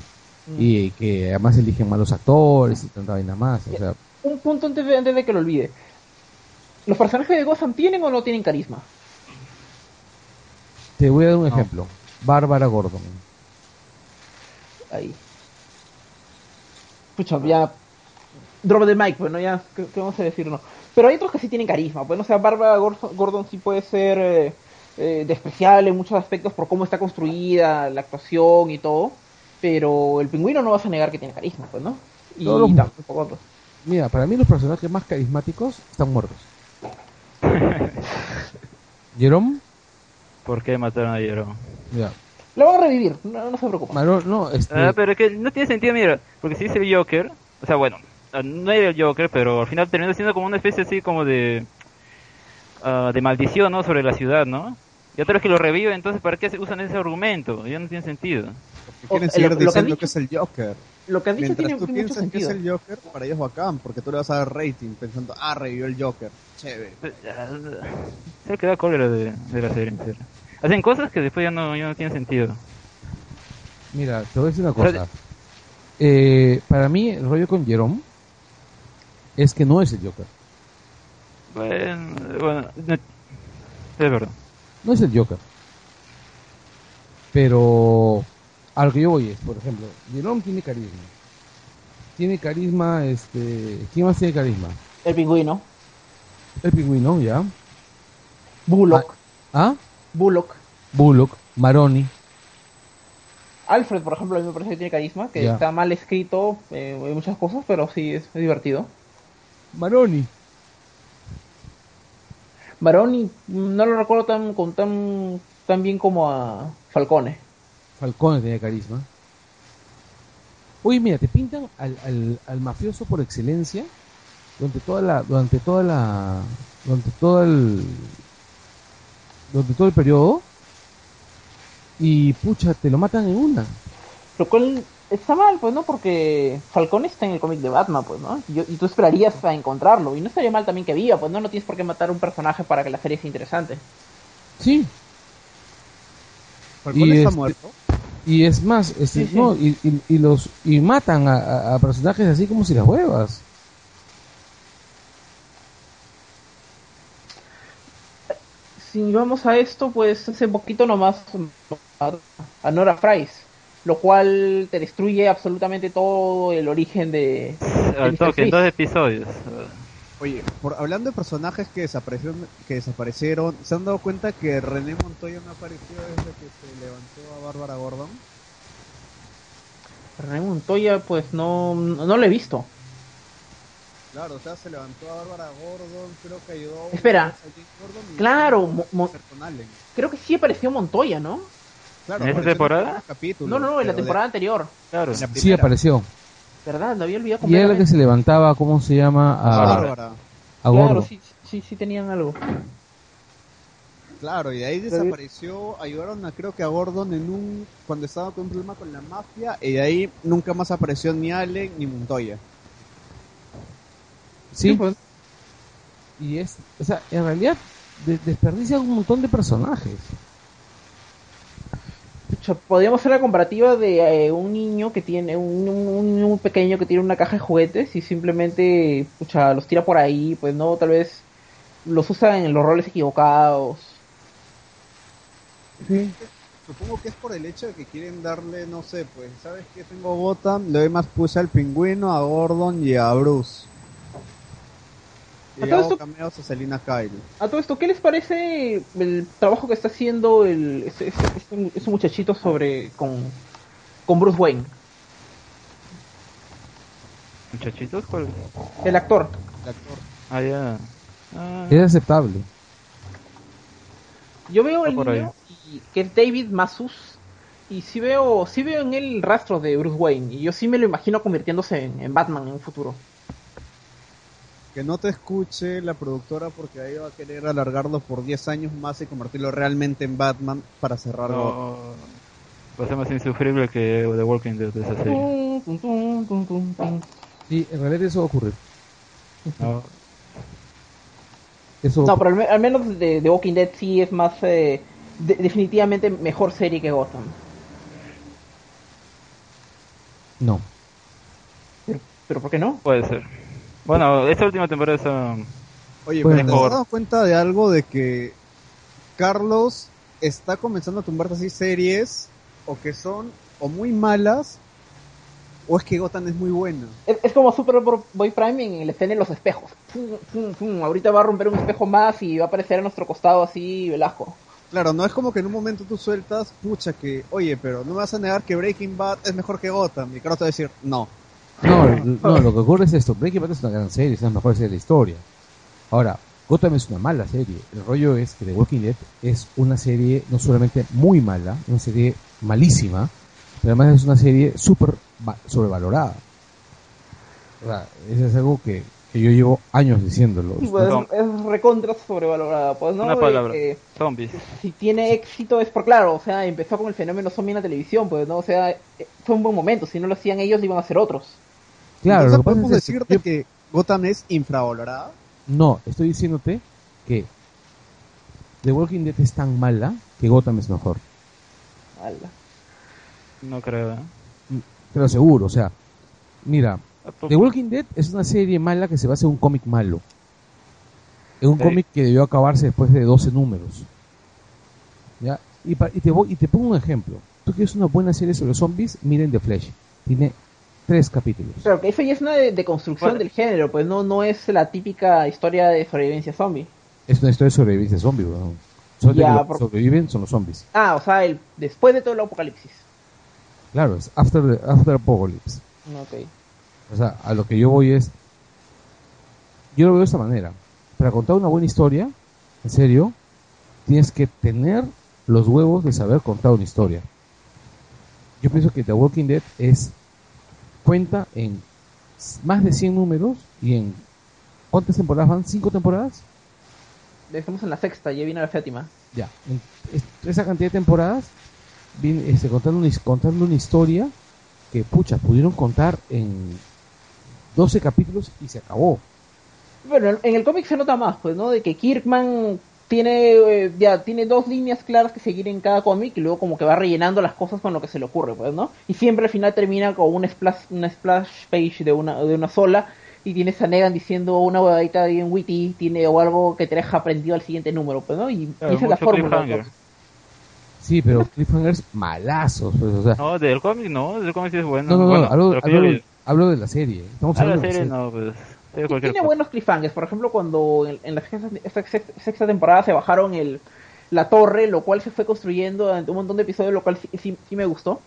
Y que además eligen malos actores y tanta vaina más. O sea, Un punto antes de, antes de que lo olvide. ¿Los personajes de Gotham tienen o no tienen carisma? te voy a dar un No. ejemplo. Bárbara Gordon. Ahí. Pucha, ya. Drop de mic, bueno, ya, ¿qué, qué vamos a decir? No. Pero hay otros que sí tienen carisma. Pues, o sea, Barbara Gordon, Gordon sí puede ser eh, eh, despreciable en muchos aspectos por cómo está construida, la actuación y todo. Pero el pingüino no vas a negar que tiene carisma, pues, ¿no? Y Todos tampoco otros. Mira, para mí los personajes más carismáticos están muertos. Jerome, ¿Por qué mataron a Jerome? mira, Lo van a revivir, no, no se preocupen. No, este, Ah, pero es que no tiene sentido, mira, porque si es el Joker, o sea, bueno, ah, no era el Joker, pero al final terminó siendo como una especie así como de ah, de maldición, ¿no? Sobre la ciudad, ¿no? Y otra vez que lo reviven, entonces ¿para qué se usan ese argumento? Ya no tiene sentido. Porque quieren O- seguir lo- lo que han diciendo dicho- que es el Joker. Lo que has dicho Mientras tiene tú mucho piensas que es el Joker, para ellos bacán, porque tú le vas a dar rating pensando, ah, revivió el Joker. Chévere. Se queda cólera de, de la serie. en serio. Hacen cosas que después ya no, ya no tienen sentido. Mira, te voy a decir una cosa. Eh, para mí, el rollo con Jerome es que no es el Joker. Bueno, bueno, no- es verdad. No es el Joker. Pero a lo que yo voy es, por ejemplo, Jerome tiene carisma. Tiene carisma, este... ¿Quién más tiene carisma? El pingüino, El pingüino, ¿ya? Bullock, ¿Ah? Bullock. Bullock, Maroni. Alfred, por ejemplo, a mí me parece que tiene carisma, que Ya. está mal escrito eh, en muchas cosas, pero sí es, es divertido. Maroni. Baroni mm, no lo recuerdo tan con tan tan bien como a Falcone. Falcone tenía carisma. Oye, mira, te pintan al, al, al mafioso por excelencia durante toda la, durante toda la, durante todo el, durante todo el periodo y pucha, te lo matan en una. Lo cual está mal, pues, ¿no? Porque Falcone está en el cómic de Batman, pues, ¿no? Y, yo- y tú esperarías a encontrarlo. Y no estaría mal también que viva, pues, ¿no? No tienes por qué matar a un personaje para que la serie sea interesante. Sí, Falcone Y está este- muerto. Y es más, este, Sí, sí. no, y, y, y los, y matan a, a- personajes así como si las huevas. Si vamos a esto, pues hace poquito nomás a- Nora Price, lo cual te destruye absolutamente todo el origen de... Al toque, en dos episodios. Oye, por, hablando de personajes que desaparecieron, que desaparecieron, ¿se han dado cuenta que René Montoya no apareció desde que se levantó a Bárbara Gordon? René Montoya, pues no, no lo he visto. Claro, o sea, se levantó a Bárbara Gordon, creo que ayudó Espera. a James Gordon y Claro. Creo que sí apareció Montoya, ¿no? Claro, ¿En esa apareció temporada? capítulos, No, no, no, en la de- temporada anterior. Claro. en la Sí apareció. ¿Verdad? Lo había olvidado Y era la que se levantaba, ¿cómo se llama? A, Bárbara. a Claro, Gordo. sí, sí, sí tenían algo. Claro, y de ahí desapareció, ayudaron a creo que a Gordon en un cuando estaba con un problema con la mafia y de ahí nunca más apareció ni Allen ni Montoya. Sí, pues. y es, o sea, en realidad de- desperdician un montón de personajes. Podríamos hacer la comparativa de eh, un niño que tiene, un, un, un pequeño que tiene una caja de juguetes y simplemente, pucha, los tira por ahí, pues no, tal vez los usa en los roles equivocados. Supongo que es por el hecho de que quieren darle, no sé, pues, ¿sabes qué? Tengo Gotham, le doy más puse al pingüino, a Gordon y a Bruce. A todo esto- cameos a Selina Kyle. A todo esto, ¿qué les parece el trabajo que está haciendo el, ese, ese- ese- ese muchachito sobre con, con Bruce Wayne? Muchachitos, ¿cuál? El actor. El actor. Ah, ya. Ah, Es aceptable. Yo veo el niño y- que es David Masus y sí veo, sí veo en él rastros de Bruce Wayne y yo sí me lo imagino convirtiéndose en, en Batman en un futuro. Que no te escuche la productora porque ahí va a querer alargarlo por 10 años más y convertirlo realmente en Batman para cerrar Gotham. no. Va a ser más insufrible que The Walking Dead de esa serie. Sí, en realidad eso va a ocurrir. No. Eso No, pero al, me- al menos de, de Walking Dead sí es más eh, de- definitivamente mejor serie que Gotham. No. Pero, pero ¿por qué no? Puede ser. Bueno, esta última temporada está... Oye, Bueno. pero ¿te has dado cuenta de algo de que Carlos está comenzando a tumbarte así series o que son o muy malas o es que Gotham es muy buena? Es, es como Superboy Prime en el escena de los espejos. Pum, pum, pum. Ahorita va a romper un espejo más y va a aparecer a nuestro costado así Velasco. Claro, no es como que en un momento tú sueltas, pucha, que, oye, pero no me vas a negar que Breaking Bad es mejor que Gotham. Y Carlos te va a decir, no. No, no, lo que ocurre es esto. Breaking Bad es una gran serie, es la mejor serie de la historia. Ahora, Gotham es una mala serie. El rollo es que The Walking Dead es una serie no solamente muy mala, una serie malísima, pero además es una serie súper va- sobrevalorada. O sea, eso es algo que que yo llevo años diciéndolo. Sí, pues, No. es recontra sobrevalorada, pues, ¿no? Una palabra. Eh, Zombies. si tiene éxito es por claro, o sea, empezó con el fenómeno zombie en la televisión, pues, ¿no? O sea, eh, fue un buen momento, si no lo hacían ellos, iban a hacer otros. Claro, Entonces podemos es decirte yo- que Gotham es infravalorada. No, estoy diciéndote que The Walking Dead es tan mala que Gotham es mejor. Ala. No creo. ¿eh? Te lo aseguro, o sea, mira, The Walking Dead es una serie mala que se basa en un cómic malo. En un Sí. cómic que debió acabarse después de 12 números. ¿Ya? Y, y te voy, y te pongo un ejemplo. Tú quieres una buena serie sobre zombies, miren The Flash. Tiene tres capítulos. Claro, que eso ya es una de, de construcción Bueno. del género, pues no, no es la típica historia de sobrevivencia zombie. Es una historia de sobrevivencia zombie, weón. Solo Ya, los que por- sobreviven son los zombies. Ah, o sea, el, después de todo el apocalipsis. Claro, es After, the- after Apocalypse. Ok. O sea, a lo que yo voy es. Yo lo veo de esta manera. Para contar una buena historia, en serio, tienes que tener los huevos de saber contar una historia. Yo pienso que The Walking Dead es. Cuenta en más de 100 números y en. ¿Cuántas temporadas van? ¿Cinco temporadas? Estamos en la sexta, ya viene la séptima. Ya. En es- esa cantidad de temporadas, viene, este, contando, una, contando una historia que, pucha, pudieron contar en 12 capítulos y se acabó. Bueno, en el cómic se nota más, pues, ¿no? De que Kirkman tiene eh, ya tiene dos líneas claras que seguir en cada cómic y luego como que va rellenando las cosas con lo que se le ocurre, pues, ¿no? Y siempre al final termina con una splash, una splash page de una, de una sola y tienes a Negan diciendo una huevadita bien witty, tiene o algo que te deja aprendido al siguiente número, pues, ¿no? Y, y Claro, esa es la fórmula. pues. Sí, pero cliffhangers malazos, pues, o sea. No, del cómic no, del cómic sí es bueno. No, no, no, bueno, hablo, hablo, de la serie. Estamos Ah, la hablando de serie no, pues. Tiene cosa. buenos cliffhangers, por ejemplo, cuando en, en la sexta, esta sexta- temporada se bajaron el, la torre, lo cual se fue construyendo durante un montón de episodios, lo cual sí, sí- sí me gustó.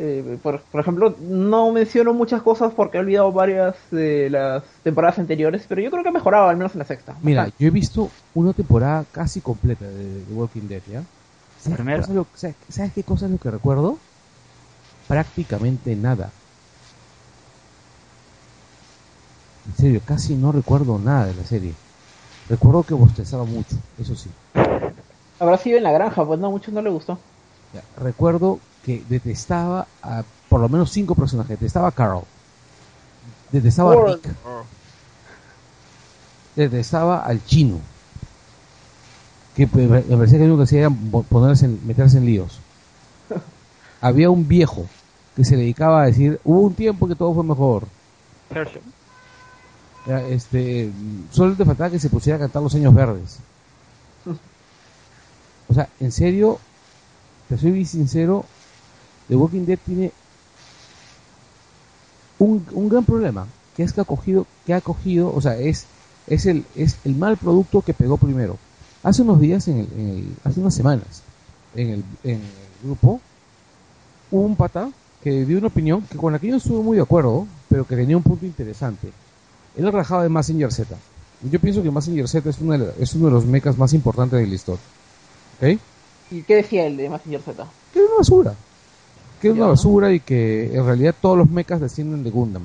Eh, por, por ejemplo, no menciono muchas cosas porque he olvidado varias de las temporadas anteriores, pero yo creo que ha mejorado, al menos en la sexta. Mira, Bastante. yo he visto una temporada casi completa de The Walking Dead, ¿ya? ¿Sabes, qué cosa lo- ¿Sabes qué cosa es lo que recuerdo? Prácticamente nada. En serio, casi no recuerdo nada de la serie. Recuerdo que bostezaba mucho, eso sí. Habrá sido en la granja, pues no, a muchos no le gustó. Ya, Recuerdo que detestaba a por lo menos cinco personajes. Detestaba a Carl. Detestaba a Rick. Detestaba al chino. Que pues, me parecía que lo único que hacía era ponerse en- meterse en líos. Había un viejo que se dedicaba a decir, hubo un tiempo que todo fue mejor. Herschel. Este, solo te faltaba que se pusiera a cantar los años verdes. O sea, en serio, te soy bien sincero, The Walking Dead tiene un, un gran problema, que es que ha cogido, que ha cogido, o sea, es, es el, es el mal producto que pegó primero. Hace unos días, en el, en hace unas semanas, en el, en el grupo, hubo un pata que dio una opinión que con la que yo no estuve muy de acuerdo, pero que tenía un punto interesante. Él rajaba de Massinger Z. Yo pienso que Massinger Z es, una es uno de los mechas más importantes de la historia. ¿Ok? ¿Y qué decía el de Messenger Z? Que es una basura. Que es Ya. una basura y que en realidad todos los mechas descienden de Gundam.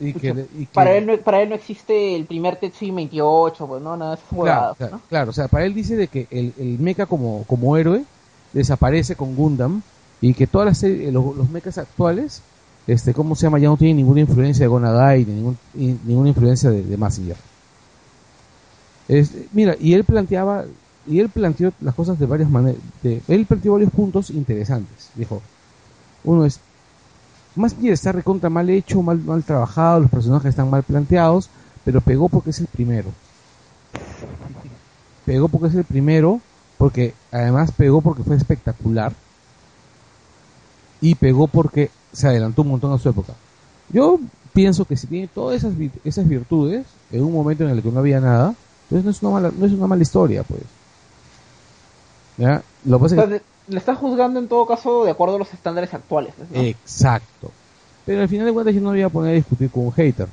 Y que, Escucha, y que- Para él, no, para él no existe el primer Tetsuya 28, pues no, nada esas claro, claro, ¿no? claro, o sea, para él dice de que el, el mecha como, como héroe desaparece con Gundam y que todas las los, los mechas actuales, este, ¿cómo se llama? Ya no tienen ninguna influencia de Gonagai, ni ninguna influencia de, de Massinger. Es- mira, y él planteaba, y él planteó las cosas de varias maneras, él planteó varios puntos interesantes. Dijo, uno es, Massinger está recontra mal hecho, mal trabajado, los personajes están mal planteados, pero pegó porque es el primero. Pegó porque es el primero, porque además pegó porque fue espectacular. Y pegó porque se adelantó un montón a su época. Yo pienso que si tiene todas esas, esas virtudes, en un momento en el que no había nada, entonces no es una mala, no es una mala historia, pues. ¿Ya? Lo pasa O sea, que- le está juzgando en todo caso de acuerdo a los estándares actuales. ¿no? Exacto. Pero al final de cuentas yo no me voy a poner a discutir con un hater.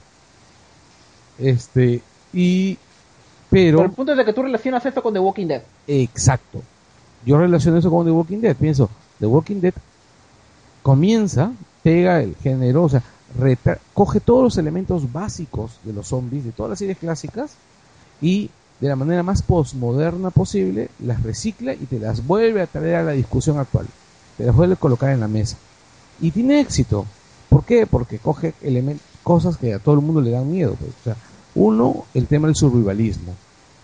Este, y, pero, Pero el punto es de que tú relacionas esto con The Walking Dead. exacto. Yo relaciono eso con The Walking Dead. Pienso, The Walking Dead comienza, pega el género, o sea, coge todos los elementos básicos de los zombies, de todas las series clásicas, y de la manera más postmoderna posible, las recicla y te las vuelve a traer a la discusión actual. Te las vuelve a colocar en la mesa. Y tiene éxito. ¿Por qué? Porque coge cosas que a todo el mundo le dan miedo. pues. O sea, uno, el tema del survivalismo.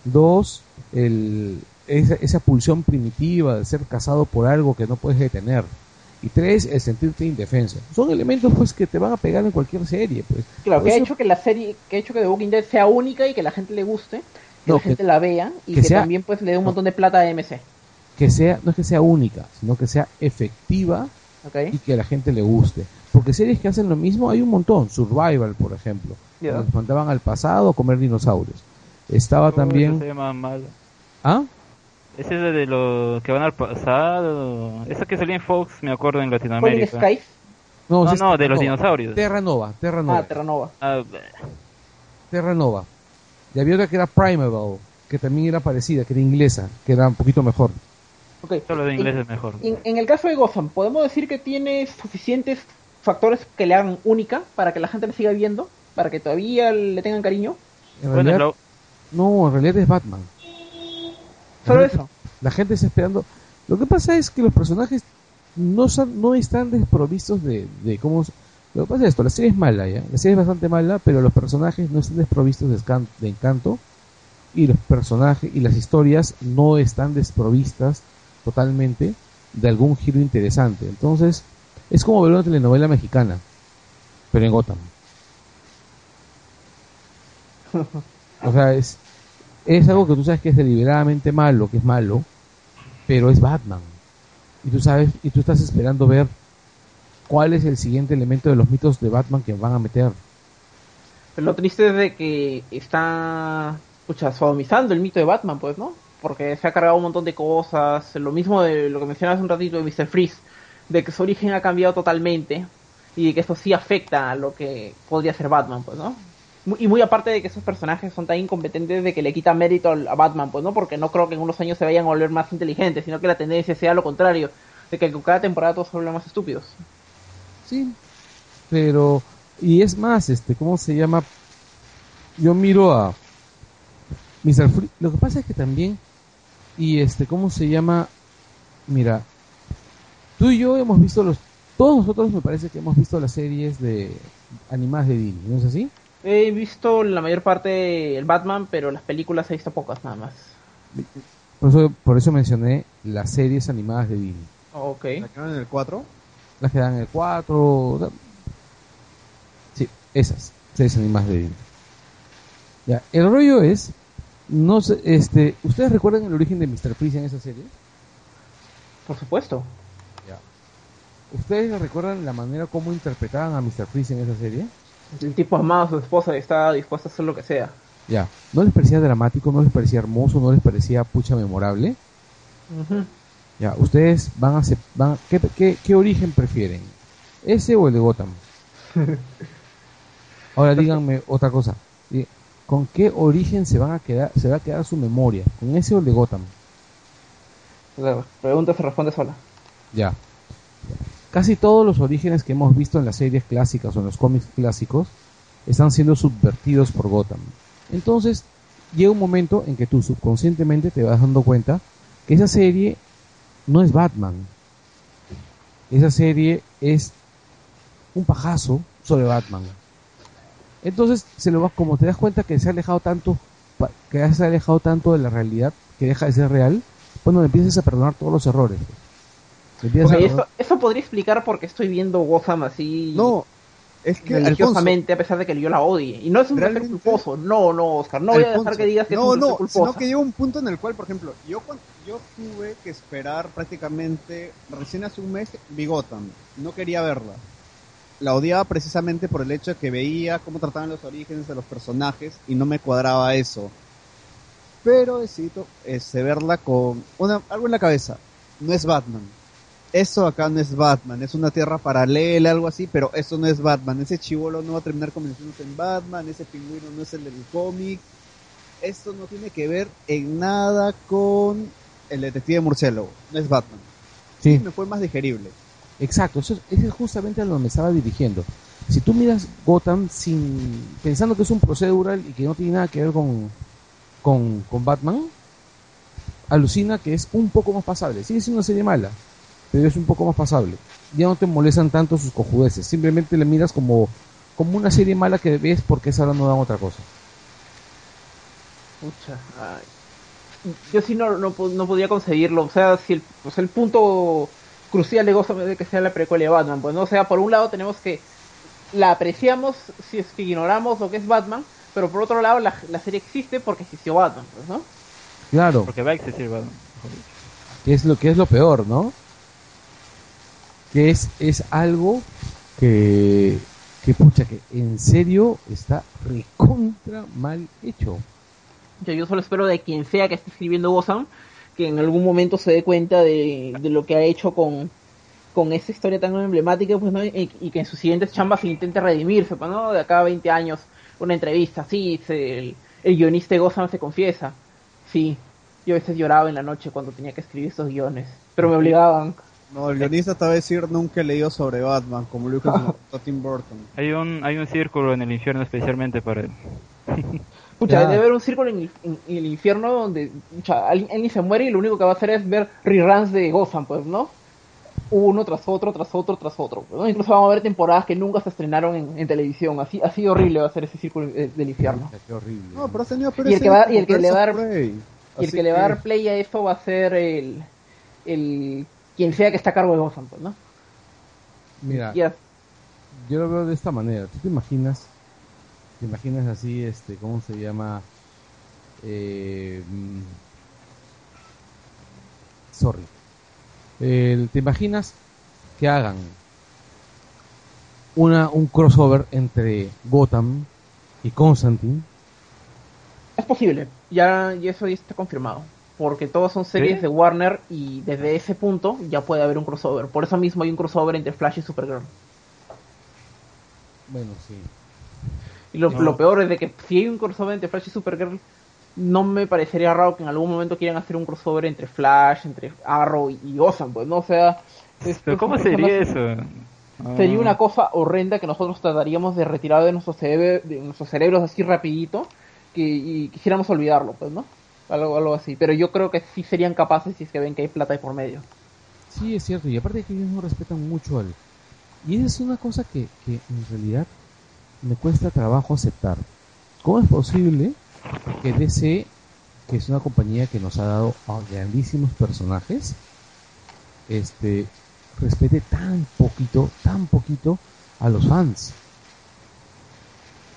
Dos, el, esa, esa pulsión primitiva de ser cazado por algo que no puedes detener. Y tres, el sentirte indefenso. Son elementos pues que te van a pegar en cualquier serie. Pues. Claro, Por que ha eso- hecho que la serie, que ha hecho que The Walking Dead sea única y que la gente le guste, que No, la que- gente la vea y que que, sea- también pues le dé un no. montón de plata a AMC. que sea, no es que sea única, sino que sea efectiva ¿Ok? y que a la gente le guste. Porque series que hacen lo mismo hay un montón. Survival, por ejemplo. Donde se mandaban al pasado a comer dinosaurios. Estaba también... se llama mal. ¿Ah? Ese es de los que van al pasado. Esa que salía en Fox, me acuerdo, en Latinoamérica. Skies. No, es no, de los Terra Nova. dinosaurios. Terra Nova, Terra Nova. Ah, Terranova. Ah, Terra Nova. Y había otra que era Primeval, que también era parecida, que era inglesa, que era un poquito mejor. Ok. solo de inglés es mejor. En, en el caso de Gotham, ¿podemos decir que tiene suficientes factores que le hagan única para que la gente le siga viendo? ¿Para que todavía le tengan cariño? En Bueno, realidad, lo- no, en realidad es Batman. Solo Ajá. eso. La gente está esperando. Lo que pasa es que los personajes no, son, no están desprovistos de, de cómo. Lo que pasa es esto: la serie es mala, ¿ya? La serie es bastante mala, pero los personajes no están desprovistos de, escan- de encanto. Y los personajes y las historias no están desprovistas totalmente de algún giro interesante. Entonces, es como ver una telenovela mexicana, pero en Gotham. O sea, es, es algo que tú sabes que es deliberadamente malo, que es malo, pero es Batman. Y tú sabes, y tú estás esperando ver cuál es el siguiente elemento de los mitos de Batman que van a meter. Lo triste es de que está pucha, sodomizando el mito de Batman, pues, ¿no? Porque se ha cargado un montón de cosas. Lo mismo de lo que mencionabas un ratito de Mr. Freeze, de que su origen ha cambiado totalmente y de que esto sí afecta a lo que podría ser Batman, pues, ¿no? Y muy aparte de que esos personajes son tan incompetentes de que le quitan mérito a Batman, pues, ¿no? Porque no creo que en unos años se vayan a volver más inteligentes, sino que la tendencia sea lo contrario, de que con cada temporada todos se vuelven más estúpidos. Sí. Pero, y es más, este, ¿cómo se llama? Yo miro a Mr. Free. Lo que pasa es que también, y este, ¿cómo se llama? Mira, tú y yo hemos visto los, todos nosotros me parece que hemos visto las series de animadas de Disney, ¿no es así? He visto la mayor parte el Batman, pero las películas he visto pocas nada más. Por eso, por eso mencioné las series animadas de Disney. Ok. ¿La que van en el 4? Las que dan el 4. o sea, Sí, esas series animadas de Disney. Ya, el rollo es, no sé, este, ¿ustedes recuerdan el origen de Mr. Freeze en esa serie? Por supuesto. ¿Ustedes recuerdan la manera como interpretaban a Mr. Freeze en esa serie? El tipo amaba a su esposa y estaba dispuesto a hacer lo que sea. Ya, ¿no les parecía dramático, no les parecía hermoso, no les parecía pucha memorable? Ya, ustedes van a, van, ¿qué, qué, qué origen prefieren? ¿Ese o el de Gotham? Ahora díganme otra cosa. ¿Con qué origen se van a quedar, se va a quedar su memoria? ¿Con ese o el de Gotham? La pregunta se responde sola. Ya. Casi todos los orígenes que hemos visto en las series clásicas o en los cómics clásicos están siendo subvertidos por Gotham. Entonces, llega un momento en que tú subconscientemente te vas dando cuenta que esa serie no es Batman. Esa serie es un pajazo sobre Batman. Entonces, se lo va, como te das cuenta que se ha alejado tanto, que se ha alejado tanto de la realidad, que deja de ser real, bueno, empiezas a perdonar todos los errores. Eso, podría explicar por qué estoy viendo Gotham así No, es que Alfonso, religiosamente a pesar de que yo la odie. Y no es un placer culposo. No, no, Oscar. No voy a dejar que digas que no, es un no, culposo. sino que llega un punto en el cual, por ejemplo, yo yo tuve que esperar prácticamente recién hace un mes vi Gotham, no quería verla. La odiaba precisamente por el hecho de que veía cómo trataban los orígenes de los personajes y no me cuadraba eso. Pero decido este, verla con una, algo en la cabeza. No es Batman. Eso acá no es Batman, es una tierra paralela, algo así, pero eso no es Batman. Ese chivolo no va a terminar convirtiéndose en Batman, ese pingüino no es el del cómic. Esto no tiene que ver en nada con el detective murciélago, no es Batman. Sí, Me fue más digerible. exacto. Eso, es- eso es justamente a donde me estaba dirigiendo. si tú miras Gotham sin pensando que es un procedural y que no tiene nada que ver con, con, con Batman, alucina que es un poco más pasable. Sigue siendo una serie mala, pero es un poco más pasable. Ya no te molestan tanto sus cojudeces, simplemente le miras como, como una serie mala que ves porque esa hora no dan otra cosa. Pucha, ay. Yo sí no, no, no podía conseguirlo. O sea, si el, o sea, el punto crucial de Gotham es de que sea la precuela de Batman. Pues no, o sea, por un lado tenemos que la apreciamos si es que ignoramos lo que es Batman, pero por otro lado la, la serie existe porque existió Batman, pues, ¿no? Claro, Porque va a existir Batman. que es lo que es lo peor, ¿no? Que es, es algo que, que pucha, que en serio está recontra mal hecho. Yo, yo solo espero de quien sea que esté escribiendo Gotham que en algún momento se dé cuenta de, de lo que ha hecho con, con esa historia tan emblemática pues, ¿no? y, que en sus siguientes chambas intente redimirse, pues, ¿no? De acá a 20 años, una entrevista, sí, se- el, el guionista de Gotham se confiesa. Sí, yo a veces lloraba en la noche cuando tenía que escribir estos guiones, pero me obligaban. No, el guionista te va a decir nunca he leído sobre Batman, como Lucas y Tim Burton. Hay un, hay un círculo en el infierno especialmente para él. Pucha, Ya. debe haber un círculo en, el- en- en el infierno donde pucha, alguien, alguien se muere y lo único que va a hacer es ver reruns de Gotham, pues, ¿no? Uno tras otro, tras otro, tras otro. pues, ¿no? Incluso vamos a ver temporadas que nunca se estrenaron en, en televisión. Así, así horrible va a ser ese círculo eh, del infierno. Qué horrible. No, pero has tenido Y el que va- y el que le va a dar- Prey. Y el Así que le va a dar play a esto va a ser el, el quien sea que está a cargo de Gotham, pues, ¿no? Mira, yo lo veo de esta manera. ¿Tú te imaginas? ¿Te imaginas así, este, cómo se llama? Eh, mm, sorry. El- ¿Te imaginas que hagan una un crossover entre Gotham y Constantine? es posible. Ya, y eso ya está confirmado. Porque todas son series ¿Sí? de Warner y desde ese punto ya puede haber un crossover. Por eso mismo hay un crossover entre Flash y Supergirl. Bueno, sí. Y lo, No. lo peor es de que si hay un crossover entre Flash y Supergirl, no me parecería raro que en algún momento quieran hacer un crossover entre Flash, entre Arrow y, y Gotham, pues, ¿no? O sea... es- Pero ¿cómo sería es- eso? Sería Ah, una cosa horrenda que nosotros trataríamos de retirar de nuestros, cere- de nuestros cerebros así rapidito que, y quisiéramos olvidarlo, pues, ¿no? Algo, algo así. Pero yo creo que sí serían capaces si es que ven que hay plata ahí por medio. Sí, es cierto. Y aparte que ellos no respetan mucho al... Y esa es una cosa que, que en realidad me cuesta trabajo aceptar. ¿Cómo es posible que DC, que es una compañía que nos ha dado a grandísimos personajes, este, respete tan poquito, tan poquito a los fans?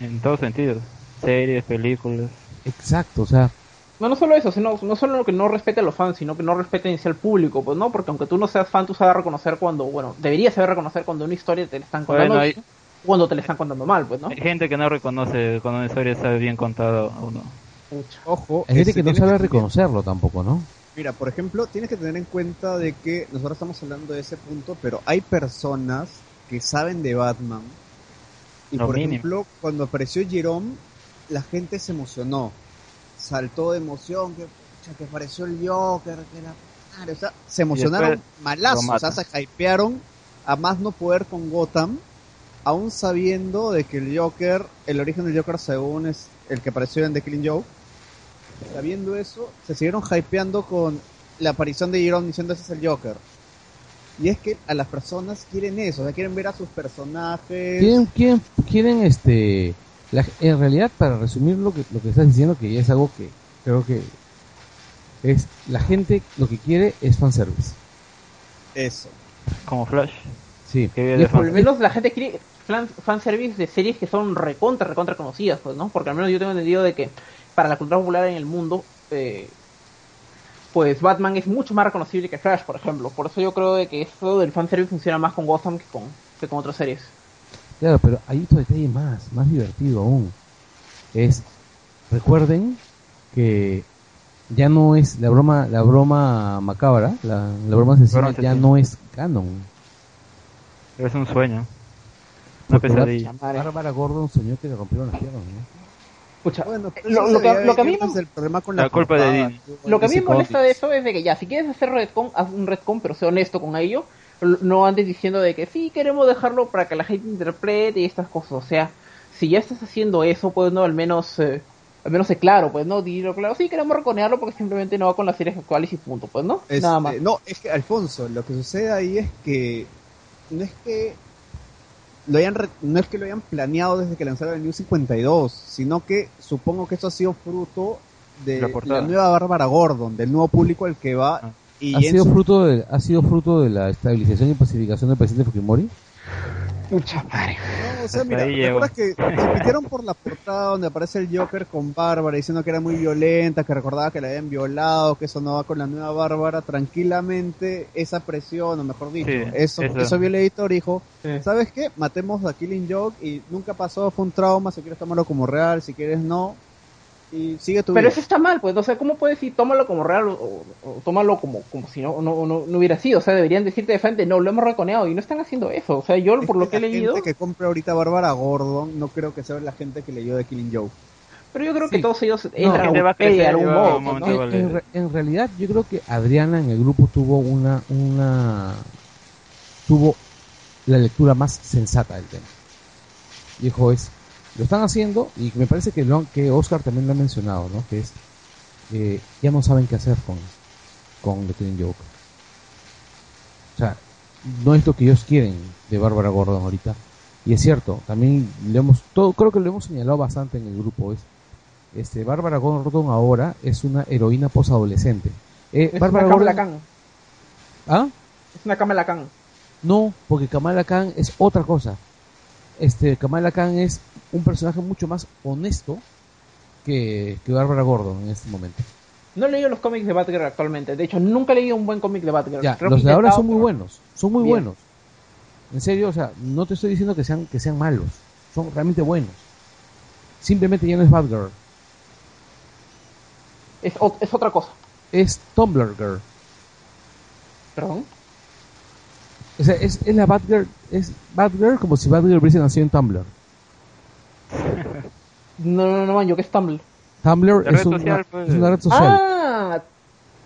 En todos sentidos. Series, películas. Exacto, o sea, No, no solo eso, sino, no solo que no respete a los fans, sino que no respete en sí al público, pues no, porque aunque tú no seas fan, tú sabes reconocer cuando, bueno, deberías saber reconocer cuando una historia te la están contando Bueno, hay- cuando te la están contando mal, pues, ¿no? Hay gente que no reconoce cuando una historia está bien contada o no. Ojo, hay gente este, que no sabe reconocerlo tampoco, ¿no? Mira, por ejemplo, tienes que tener en cuenta de que nosotros estamos hablando de ese punto, pero hay personas que saben de Batman. Y Lo por mínimo. ejemplo, cuando apareció Jerome, la gente se emocionó. Saltó de emoción, que, pucha, que apareció el Joker, que la madre, o sea, se emocionaron después malazo, lo o sea, matan. se hypearon a más no poder con Gotham, aún sabiendo de que el Joker, el origen del Joker según es el que apareció en The Killing Joke, sabiendo eso, se siguieron hypeando con la aparición de Jerome diciendo ese es el Joker. Y es que a las personas quieren eso, o sea, quieren ver a sus personajes. quieren, quieren, quieren este la- en realidad para resumir lo que lo que estás diciendo que ya es algo que creo que es la gente lo que quiere es fanservice Eso. Como Flash. sí Y Por lo menos la gente quiere fan, fanservice de series que son recontra, recontra conocidas, pues, ¿no? Porque al menos yo tengo entendido de que para la cultura popular en el mundo, eh, pues Batman es mucho más reconocible que Flash, por ejemplo. Por eso yo creo de que eso del fanservice funciona más con Gotham que con, que con otras series. Claro pero hay otro detalle más más divertido aún es recuerden que ya no es la broma la broma macabra la, la broma asesina Broma ya no es canon Pero es un sueño. Una pesadilla. Bárbara Gordon soñó que le rompieron las piernas ¿no? Pucha, Bueno, pero lo, que, lo que a mí digamos, me, el problema con La la, culpa de portada, Dean. que, bueno, lo que a mí me molesta de eso es de que ya, si quieres hacer retcon, haz un retcon, pero sé honesto con ello. No andes diciendo de que sí queremos dejarlo para que la gente interprete y estas cosas. O sea, si ya estás haciendo eso, pues no, al menos, eh, al menos sé claro, pues no, dilo claro, sí queremos reconearlo porque simplemente no va con las series actuales y punto, pues no, nada más. No, es que Alfonso, lo que sucede ahí es que no es que lo hayan no es que lo hayan planeado desde que lanzaron el New 52, sino que supongo que esto ha sido fruto de la, nueva Bárbara Gordon, del nuevo público al que va. Ah. Y ¿Ha, sido fruto de, ¿Ha sido fruto de la estabilización y pacificación del presidente Fujimori? Mucha madre. No, o sea, mira, ¿te acuerdas que se metieron por la portada donde aparece el Joker con Bárbara diciendo que era muy violenta, que recordaba que la habían violado, que eso no va con la nueva Bárbara? Tranquilamente, esa presión, o mejor dicho, eso, eso. vio el editor dijo, ¿sabes qué? Matemos a Killing Joke y nunca pasó, fue un trauma, si quieres tomarlo como real, si quieres no, y sigue tu Pero eso está mal, pues, o sea, ¿cómo puedes decir tómalo como real o, tómalo como, como si no, no, no, hubiera sido? O sea, deberían decirte de frente, no, lo hemos reconeado y no están haciendo eso. O sea, yo por lo que, he leído... La gente que compra ahorita Bárbara Gordon no creo que sea la gente que leyó de Killing Joe. Pero yo creo que todos ellos entran a algún modo. en, realidad, yo creo que Adriana en el grupo tuvo una, una, tuvo la lectura más sensata del tema. Dijo es, lo están haciendo y me parece que, lo, que Oscar también lo ha mencionado, ¿no? Que es, eh, ya no saben qué hacer con, con The Killing Joke. O sea, no es lo que ellos quieren de Bárbara Gordon ahorita. Y es cierto, también le hemos, todo, creo que lo hemos señalado bastante en el grupo, es, este, Bárbara Gordon ahora es una heroína posadolescente. Eh, es Bárbara una Kamala Khan. ¿Ah? Es una Kamala Khan. No, porque Kamala Khan es otra cosa. Este, Kamala Khan es un personaje mucho más honesto que, que Bárbara Gordon en este momento. No he leído los cómics de Batgirl actualmente. De hecho, nunca he leído un buen cómic de Batgirl. los de ahora son muy buenos. Son muy buenos. En serio, o sea, no te estoy diciendo que sean, que sean malos. Son realmente buenos. Simplemente ya no es Batgirl. Es, es otra cosa. Es Tumblr Girl. ¿Perdón? O sea, es, es la Batgirl, es Batgirl como si Batgirl hubiese nacido en Tumblr. No, no, no, yo que es Tumblr. Tumblr es, una, pues. es, una, red social. Ah,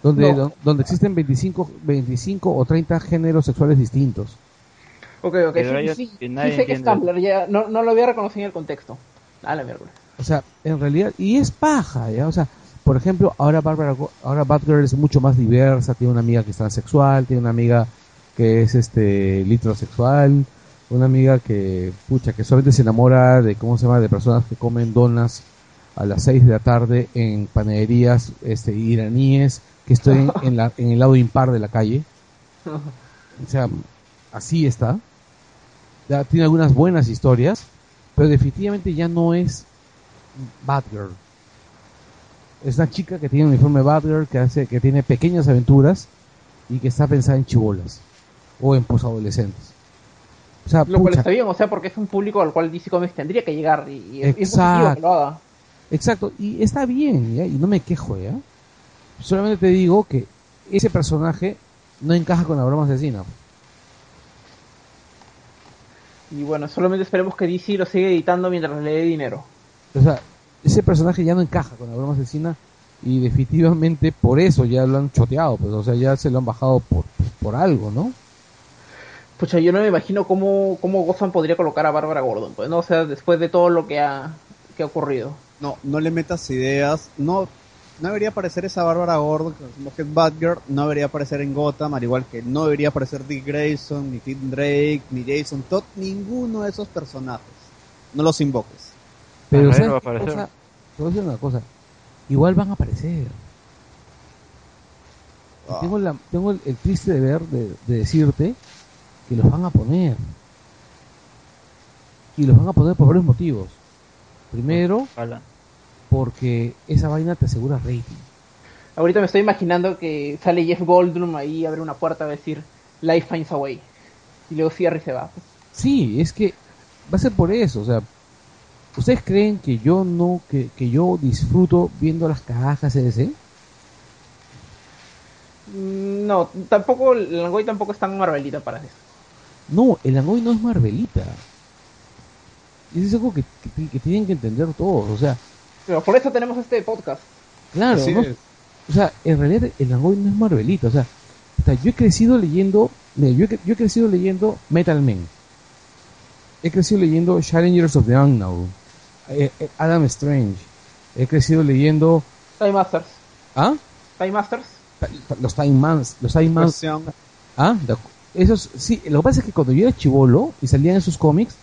donde, donde existen 25, 25 o 30 géneros sexuales distintos. Ok, ok, sí, sí, sí, sé que es Tumblr, ya, no, no lo había reconocido en el contexto. Dale, miércoles. O sea, en realidad, y es paja, ¿ya? O sea, por ejemplo, ahora Barbara, ahora Batgirl es mucho más diversa, tiene una amiga que es transexual, tiene una amiga que es este litrosexual, una amiga que, pucha, que solamente se enamora de, ¿cómo se llama?, de personas que comen donas a las 6 de la tarde en panaderías este, iraníes que estoy en, la, en el lado impar de la calle. O sea, así está. Ya tiene algunas buenas historias, pero definitivamente ya no es Batgirl. Es una chica que tiene un uniforme Batgirl, que hace, que tiene pequeñas aventuras y que está pensada en chibolas o en posadolescentes. O sea, lo cual está bien, o sea, porque es un público al cual DC Comics tendría que llegar y, es, Exacto. que lo haga. Exacto, y está bien, y no me quejo, ¿ya? Solamente te digo que ese personaje no encaja con la broma asesina. Y bueno, solamente esperemos que DC lo siga editando mientras le dé dinero. O sea, ese personaje ya no encaja con la broma asesina y definitivamente por eso ya lo han choteado, pues, o sea, ya se lo han bajado por, por algo, ¿no? Pucha, yo no me imagino cómo, cómo Gotham podría colocar a Bárbara Gordon, pues, ¿no? O sea, después de todo lo que ha, que ha ocurrido. No, no le metas ideas, no, no debería aparecer esa Bárbara Gordon, que es Batgirl, no debería aparecer en Gotham, al igual que no debería aparecer Dick Grayson, ni Tim Drake, ni Jason Todd, ninguno de esos personajes. No los invoques. Pero, ¿sabes va a cosa? Te voy a decir una cosa, igual van a aparecer. Ah. Tengo, la, tengo el, triste deber de, de decirte que los van a poner. Y los van a poner por varios motivos. Primero, porque esa vaina te asegura rating. Ahorita me estoy imaginando que sale Jeff Goldblum ahí, abre una puerta a decir Life finds a way. Y luego cierra y se va. Sí, es que va a ser por eso. O sea, ¿ustedes creen que yo no, que, que yo disfruto viendo las cajas ese? Mm, no, tampoco, el Langoy tampoco es tan marvelita para eso. No, el Angoy no es Marvelita. Es algo que, que, tienen que entender todos, o sea. Pero por eso tenemos este podcast. Claro, o sea, en realidad el Angoy no es Marvelita, o sea, yo he crecido leyendo, mira, yo, he, cre- yo he crecido leyendo Metal Men. He crecido leyendo Challengers of the Unknown. eh, eh, Adam Strange. He crecido leyendo, Time Masters. ¿ah? Time Masters. Los Time Mans, los Time Mans. Ah, esos, sí, lo que pasa es que cuando yo era chivolo y salían esos cómics,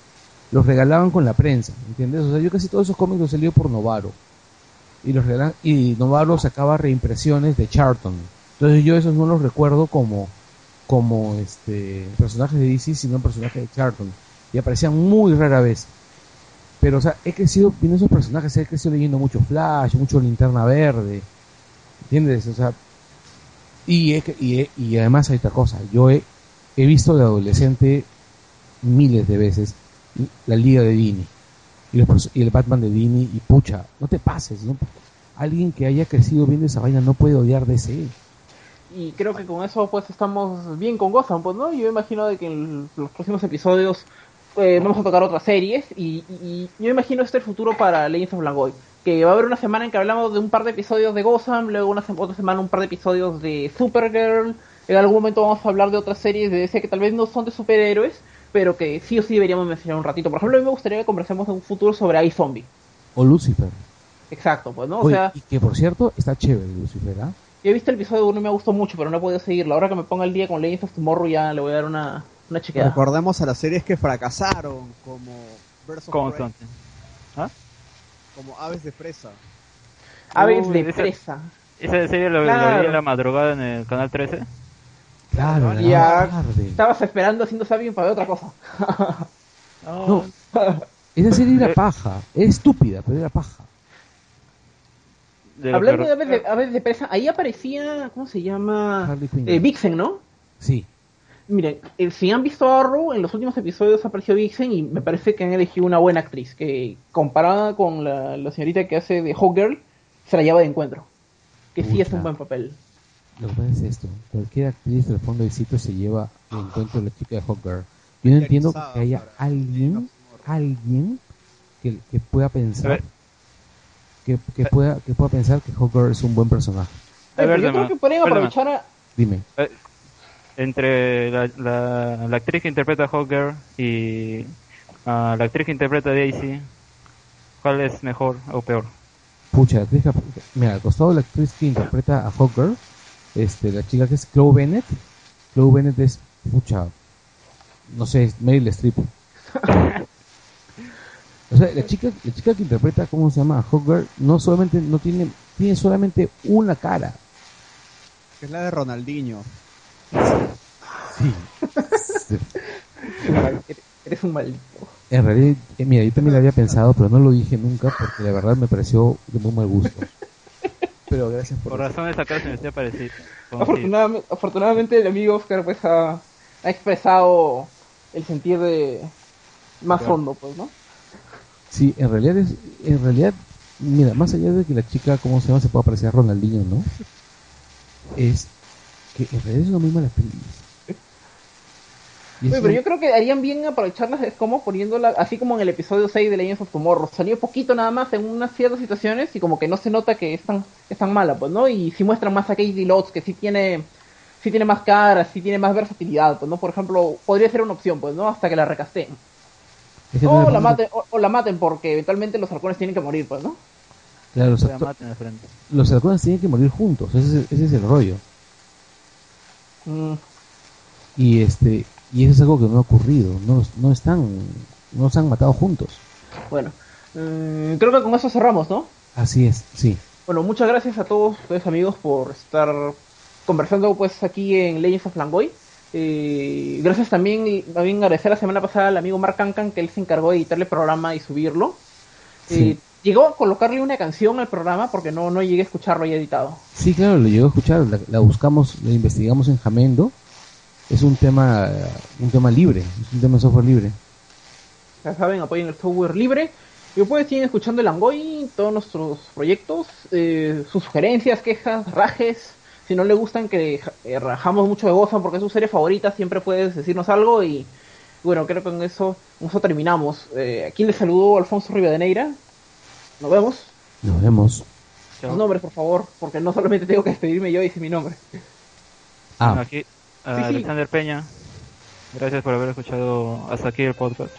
los regalaban con la prensa, ¿entiendes? O sea, yo casi todos esos cómics los leído por Novaro. Y los regalaban, y Novaro sacaba reimpresiones de Charlton. Entonces yo esos no los recuerdo como, como este, personajes de DC, sino personajes de Charlton. Y aparecían muy rara vez. Pero, o sea, he crecido viendo esos personajes, he crecido leyendo mucho Flash, mucho Linterna Verde. ¿Entiendes? O sea, y, he y, he- y además hay otra cosa. Yo he, he visto de adolescente miles de veces la Liga de Dini y, los el Batman de Dini y pucha, no te pases, ¿no? Alguien que haya crecido viendo esa vaina no puede odiar DC. Y creo que con eso pues estamos bien con Gotham, pues, ¿no? Yo imagino de que en los próximos episodios eh, vamos a tocar otras series y, y- y yo imagino este el futuro para Legends of Langoy. Que va a haber una semana en que hablamos de un par de episodios de Gotham, luego una otra semana un par de episodios de Supergirl, en algún momento vamos a hablar de otras series de DC que tal vez no son de superhéroes, pero que sí o sí deberíamos mencionar un ratito. Por ejemplo, a mí me gustaría que conversemos en un futuro sobre iZombie. O Lucifer. Exacto, pues, ¿no? O Oye, sea, y que por cierto está chévere Lucifer, ¿ah? Yo he visto el episodio 1 y me gustó mucho, pero no he podido seguirlo. Ahora que me ponga el día con Legends of Tomorrow ya le voy a dar una, una chequeada. Recordemos a las series que fracasaron, como Prey, Constantine. ¿Ah? como Aves de Presa. Aves Uy, de esa- presa. Esa serie lo, lo Claro. vi en la madrugada en el canal 13. Claro, tarde. Estabas esperando haciendo Sabin para ver otra cosa. No, esa serie era paja. Era estúpida, pero era paja. De Hablando que- de aves, de aves de presa, ahí aparecía, ¿cómo se llama? Harley Quinn. Eh, Vixen, ¿no? Sí. Miren, eh, si han visto Arrow, en los últimos episodios apareció Vixen y me parece que han elegido una buena actriz, que comparada con la, la señorita que hace de Hawkgirl, se la lleva de encuentro. Que sí es un buen papel. Lo que pasa es esto. Cualquier actriz del fondo del sitio se lleva de encuentro a la chica de Hawkgirl. Yo no entiendo que haya alguien, alguien que, que pueda pensar que, que pueda que pueda pensar que Hawkgirl es un buen personaje. A ver, Pero yo creo que Dema. aprovechar a... Dime. Entre la, la, la actriz que interpreta a Hawkgirl y ah, la actriz que interpreta a Daisy, ¿cuál es mejor o peor? Pucha, la actriz mira, al costado de la actriz que interpreta a Hawkgirl, este, la chica que es Chloe Bennett, Chloe Bennett es, pucha, no sé, es Meryl Streep. o sea, la chica, la chica que interpreta, ¿cómo se llama? Hawkgirl, no solamente, no tiene, tiene solamente una cara. Que es la de Ronaldinho. Sí. Eres un maldito. En realidad, eh, mira, yo también lo había pensado, pero no lo dije nunca porque la verdad me pareció de muy mal gusto. Pero gracias por Por razones acá se me está parecido. Afortunadamente, afortunadamente el amigo Oscar pues ha, ha expresado el sentir de más Claro. hondo, pues, ¿no? Sí, en realidad es, en realidad, mira, más allá de que la chica, ¿cómo se llama? Se pueda parecer a Ronaldinho, ¿no? Es que en realidad es una muy mala actriz. Oye, pero yo creo que harían bien aprovecharlas es como poniéndola, así como en el episodio 6 de Legends of Tomorrow, salió poquito nada más en unas ciertas situaciones y como que no se nota que es tan, es tan mala, pues, ¿no? Y si muestran más a Katie Lotz, que sí tiene, sí tiene más cara, sí tiene más versatilidad, pues, ¿no? Por ejemplo, podría ser una opción, pues, ¿no? Hasta que la recasteen. O la maten, o, o la maten porque eventualmente los halcones tienen que morir, pues, ¿no? Claro, los, Se la acto- maten de frente. los halcones tienen que morir juntos, ese es, ese es el rollo. Mm, Y este y eso es algo que no ha ocurrido, no, no están, no se han matado juntos. bueno, mm, creo que con eso cerramos, ¿no? Así es, sí. Bueno, muchas gracias a todos ustedes amigos por estar conversando pues aquí en Legends of Langoy. Eh, gracias también, también agradecer la semana pasada al amigo Mark Cancan que él se encargó de editarle el programa y subirlo. Sí. Eh, llegó a colocarle una canción al programa porque no, no llegué a escucharlo ya editado. Sí, claro, lo llegó a escuchar, la, la buscamos, la investigamos en Jamendo. Es un tema, un tema libre, es un tema de software libre. Ya saben, apoyen el software libre. Y después siguen escuchando el Langoy, todos nuestros proyectos, eh, sus sugerencias, quejas, rajes. Si no le gustan que eh, rajamos mucho de Gotham porque es su serie favorita, siempre puedes decirnos algo. Y bueno, creo que con eso, con eso terminamos. Eh, aquí les saludó Alfonso Rivadeneira. Nos vemos. Nos vemos. Los nombres, por favor, porque no solamente tengo que despedirme yo y decir mi nombre. Ah, Bueno, aquí, a Sí, sí. Alexander Peña. Gracias por haber escuchado hasta aquí el podcast.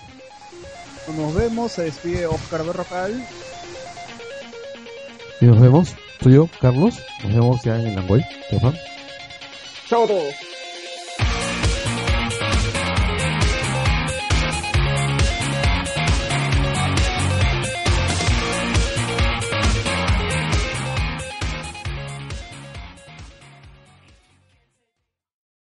Nos vemos, se despide Oscar Berrocal. Y nos vemos. Soy yo, Carlos. Nos vemos ya en el Langoy. Chao a todos.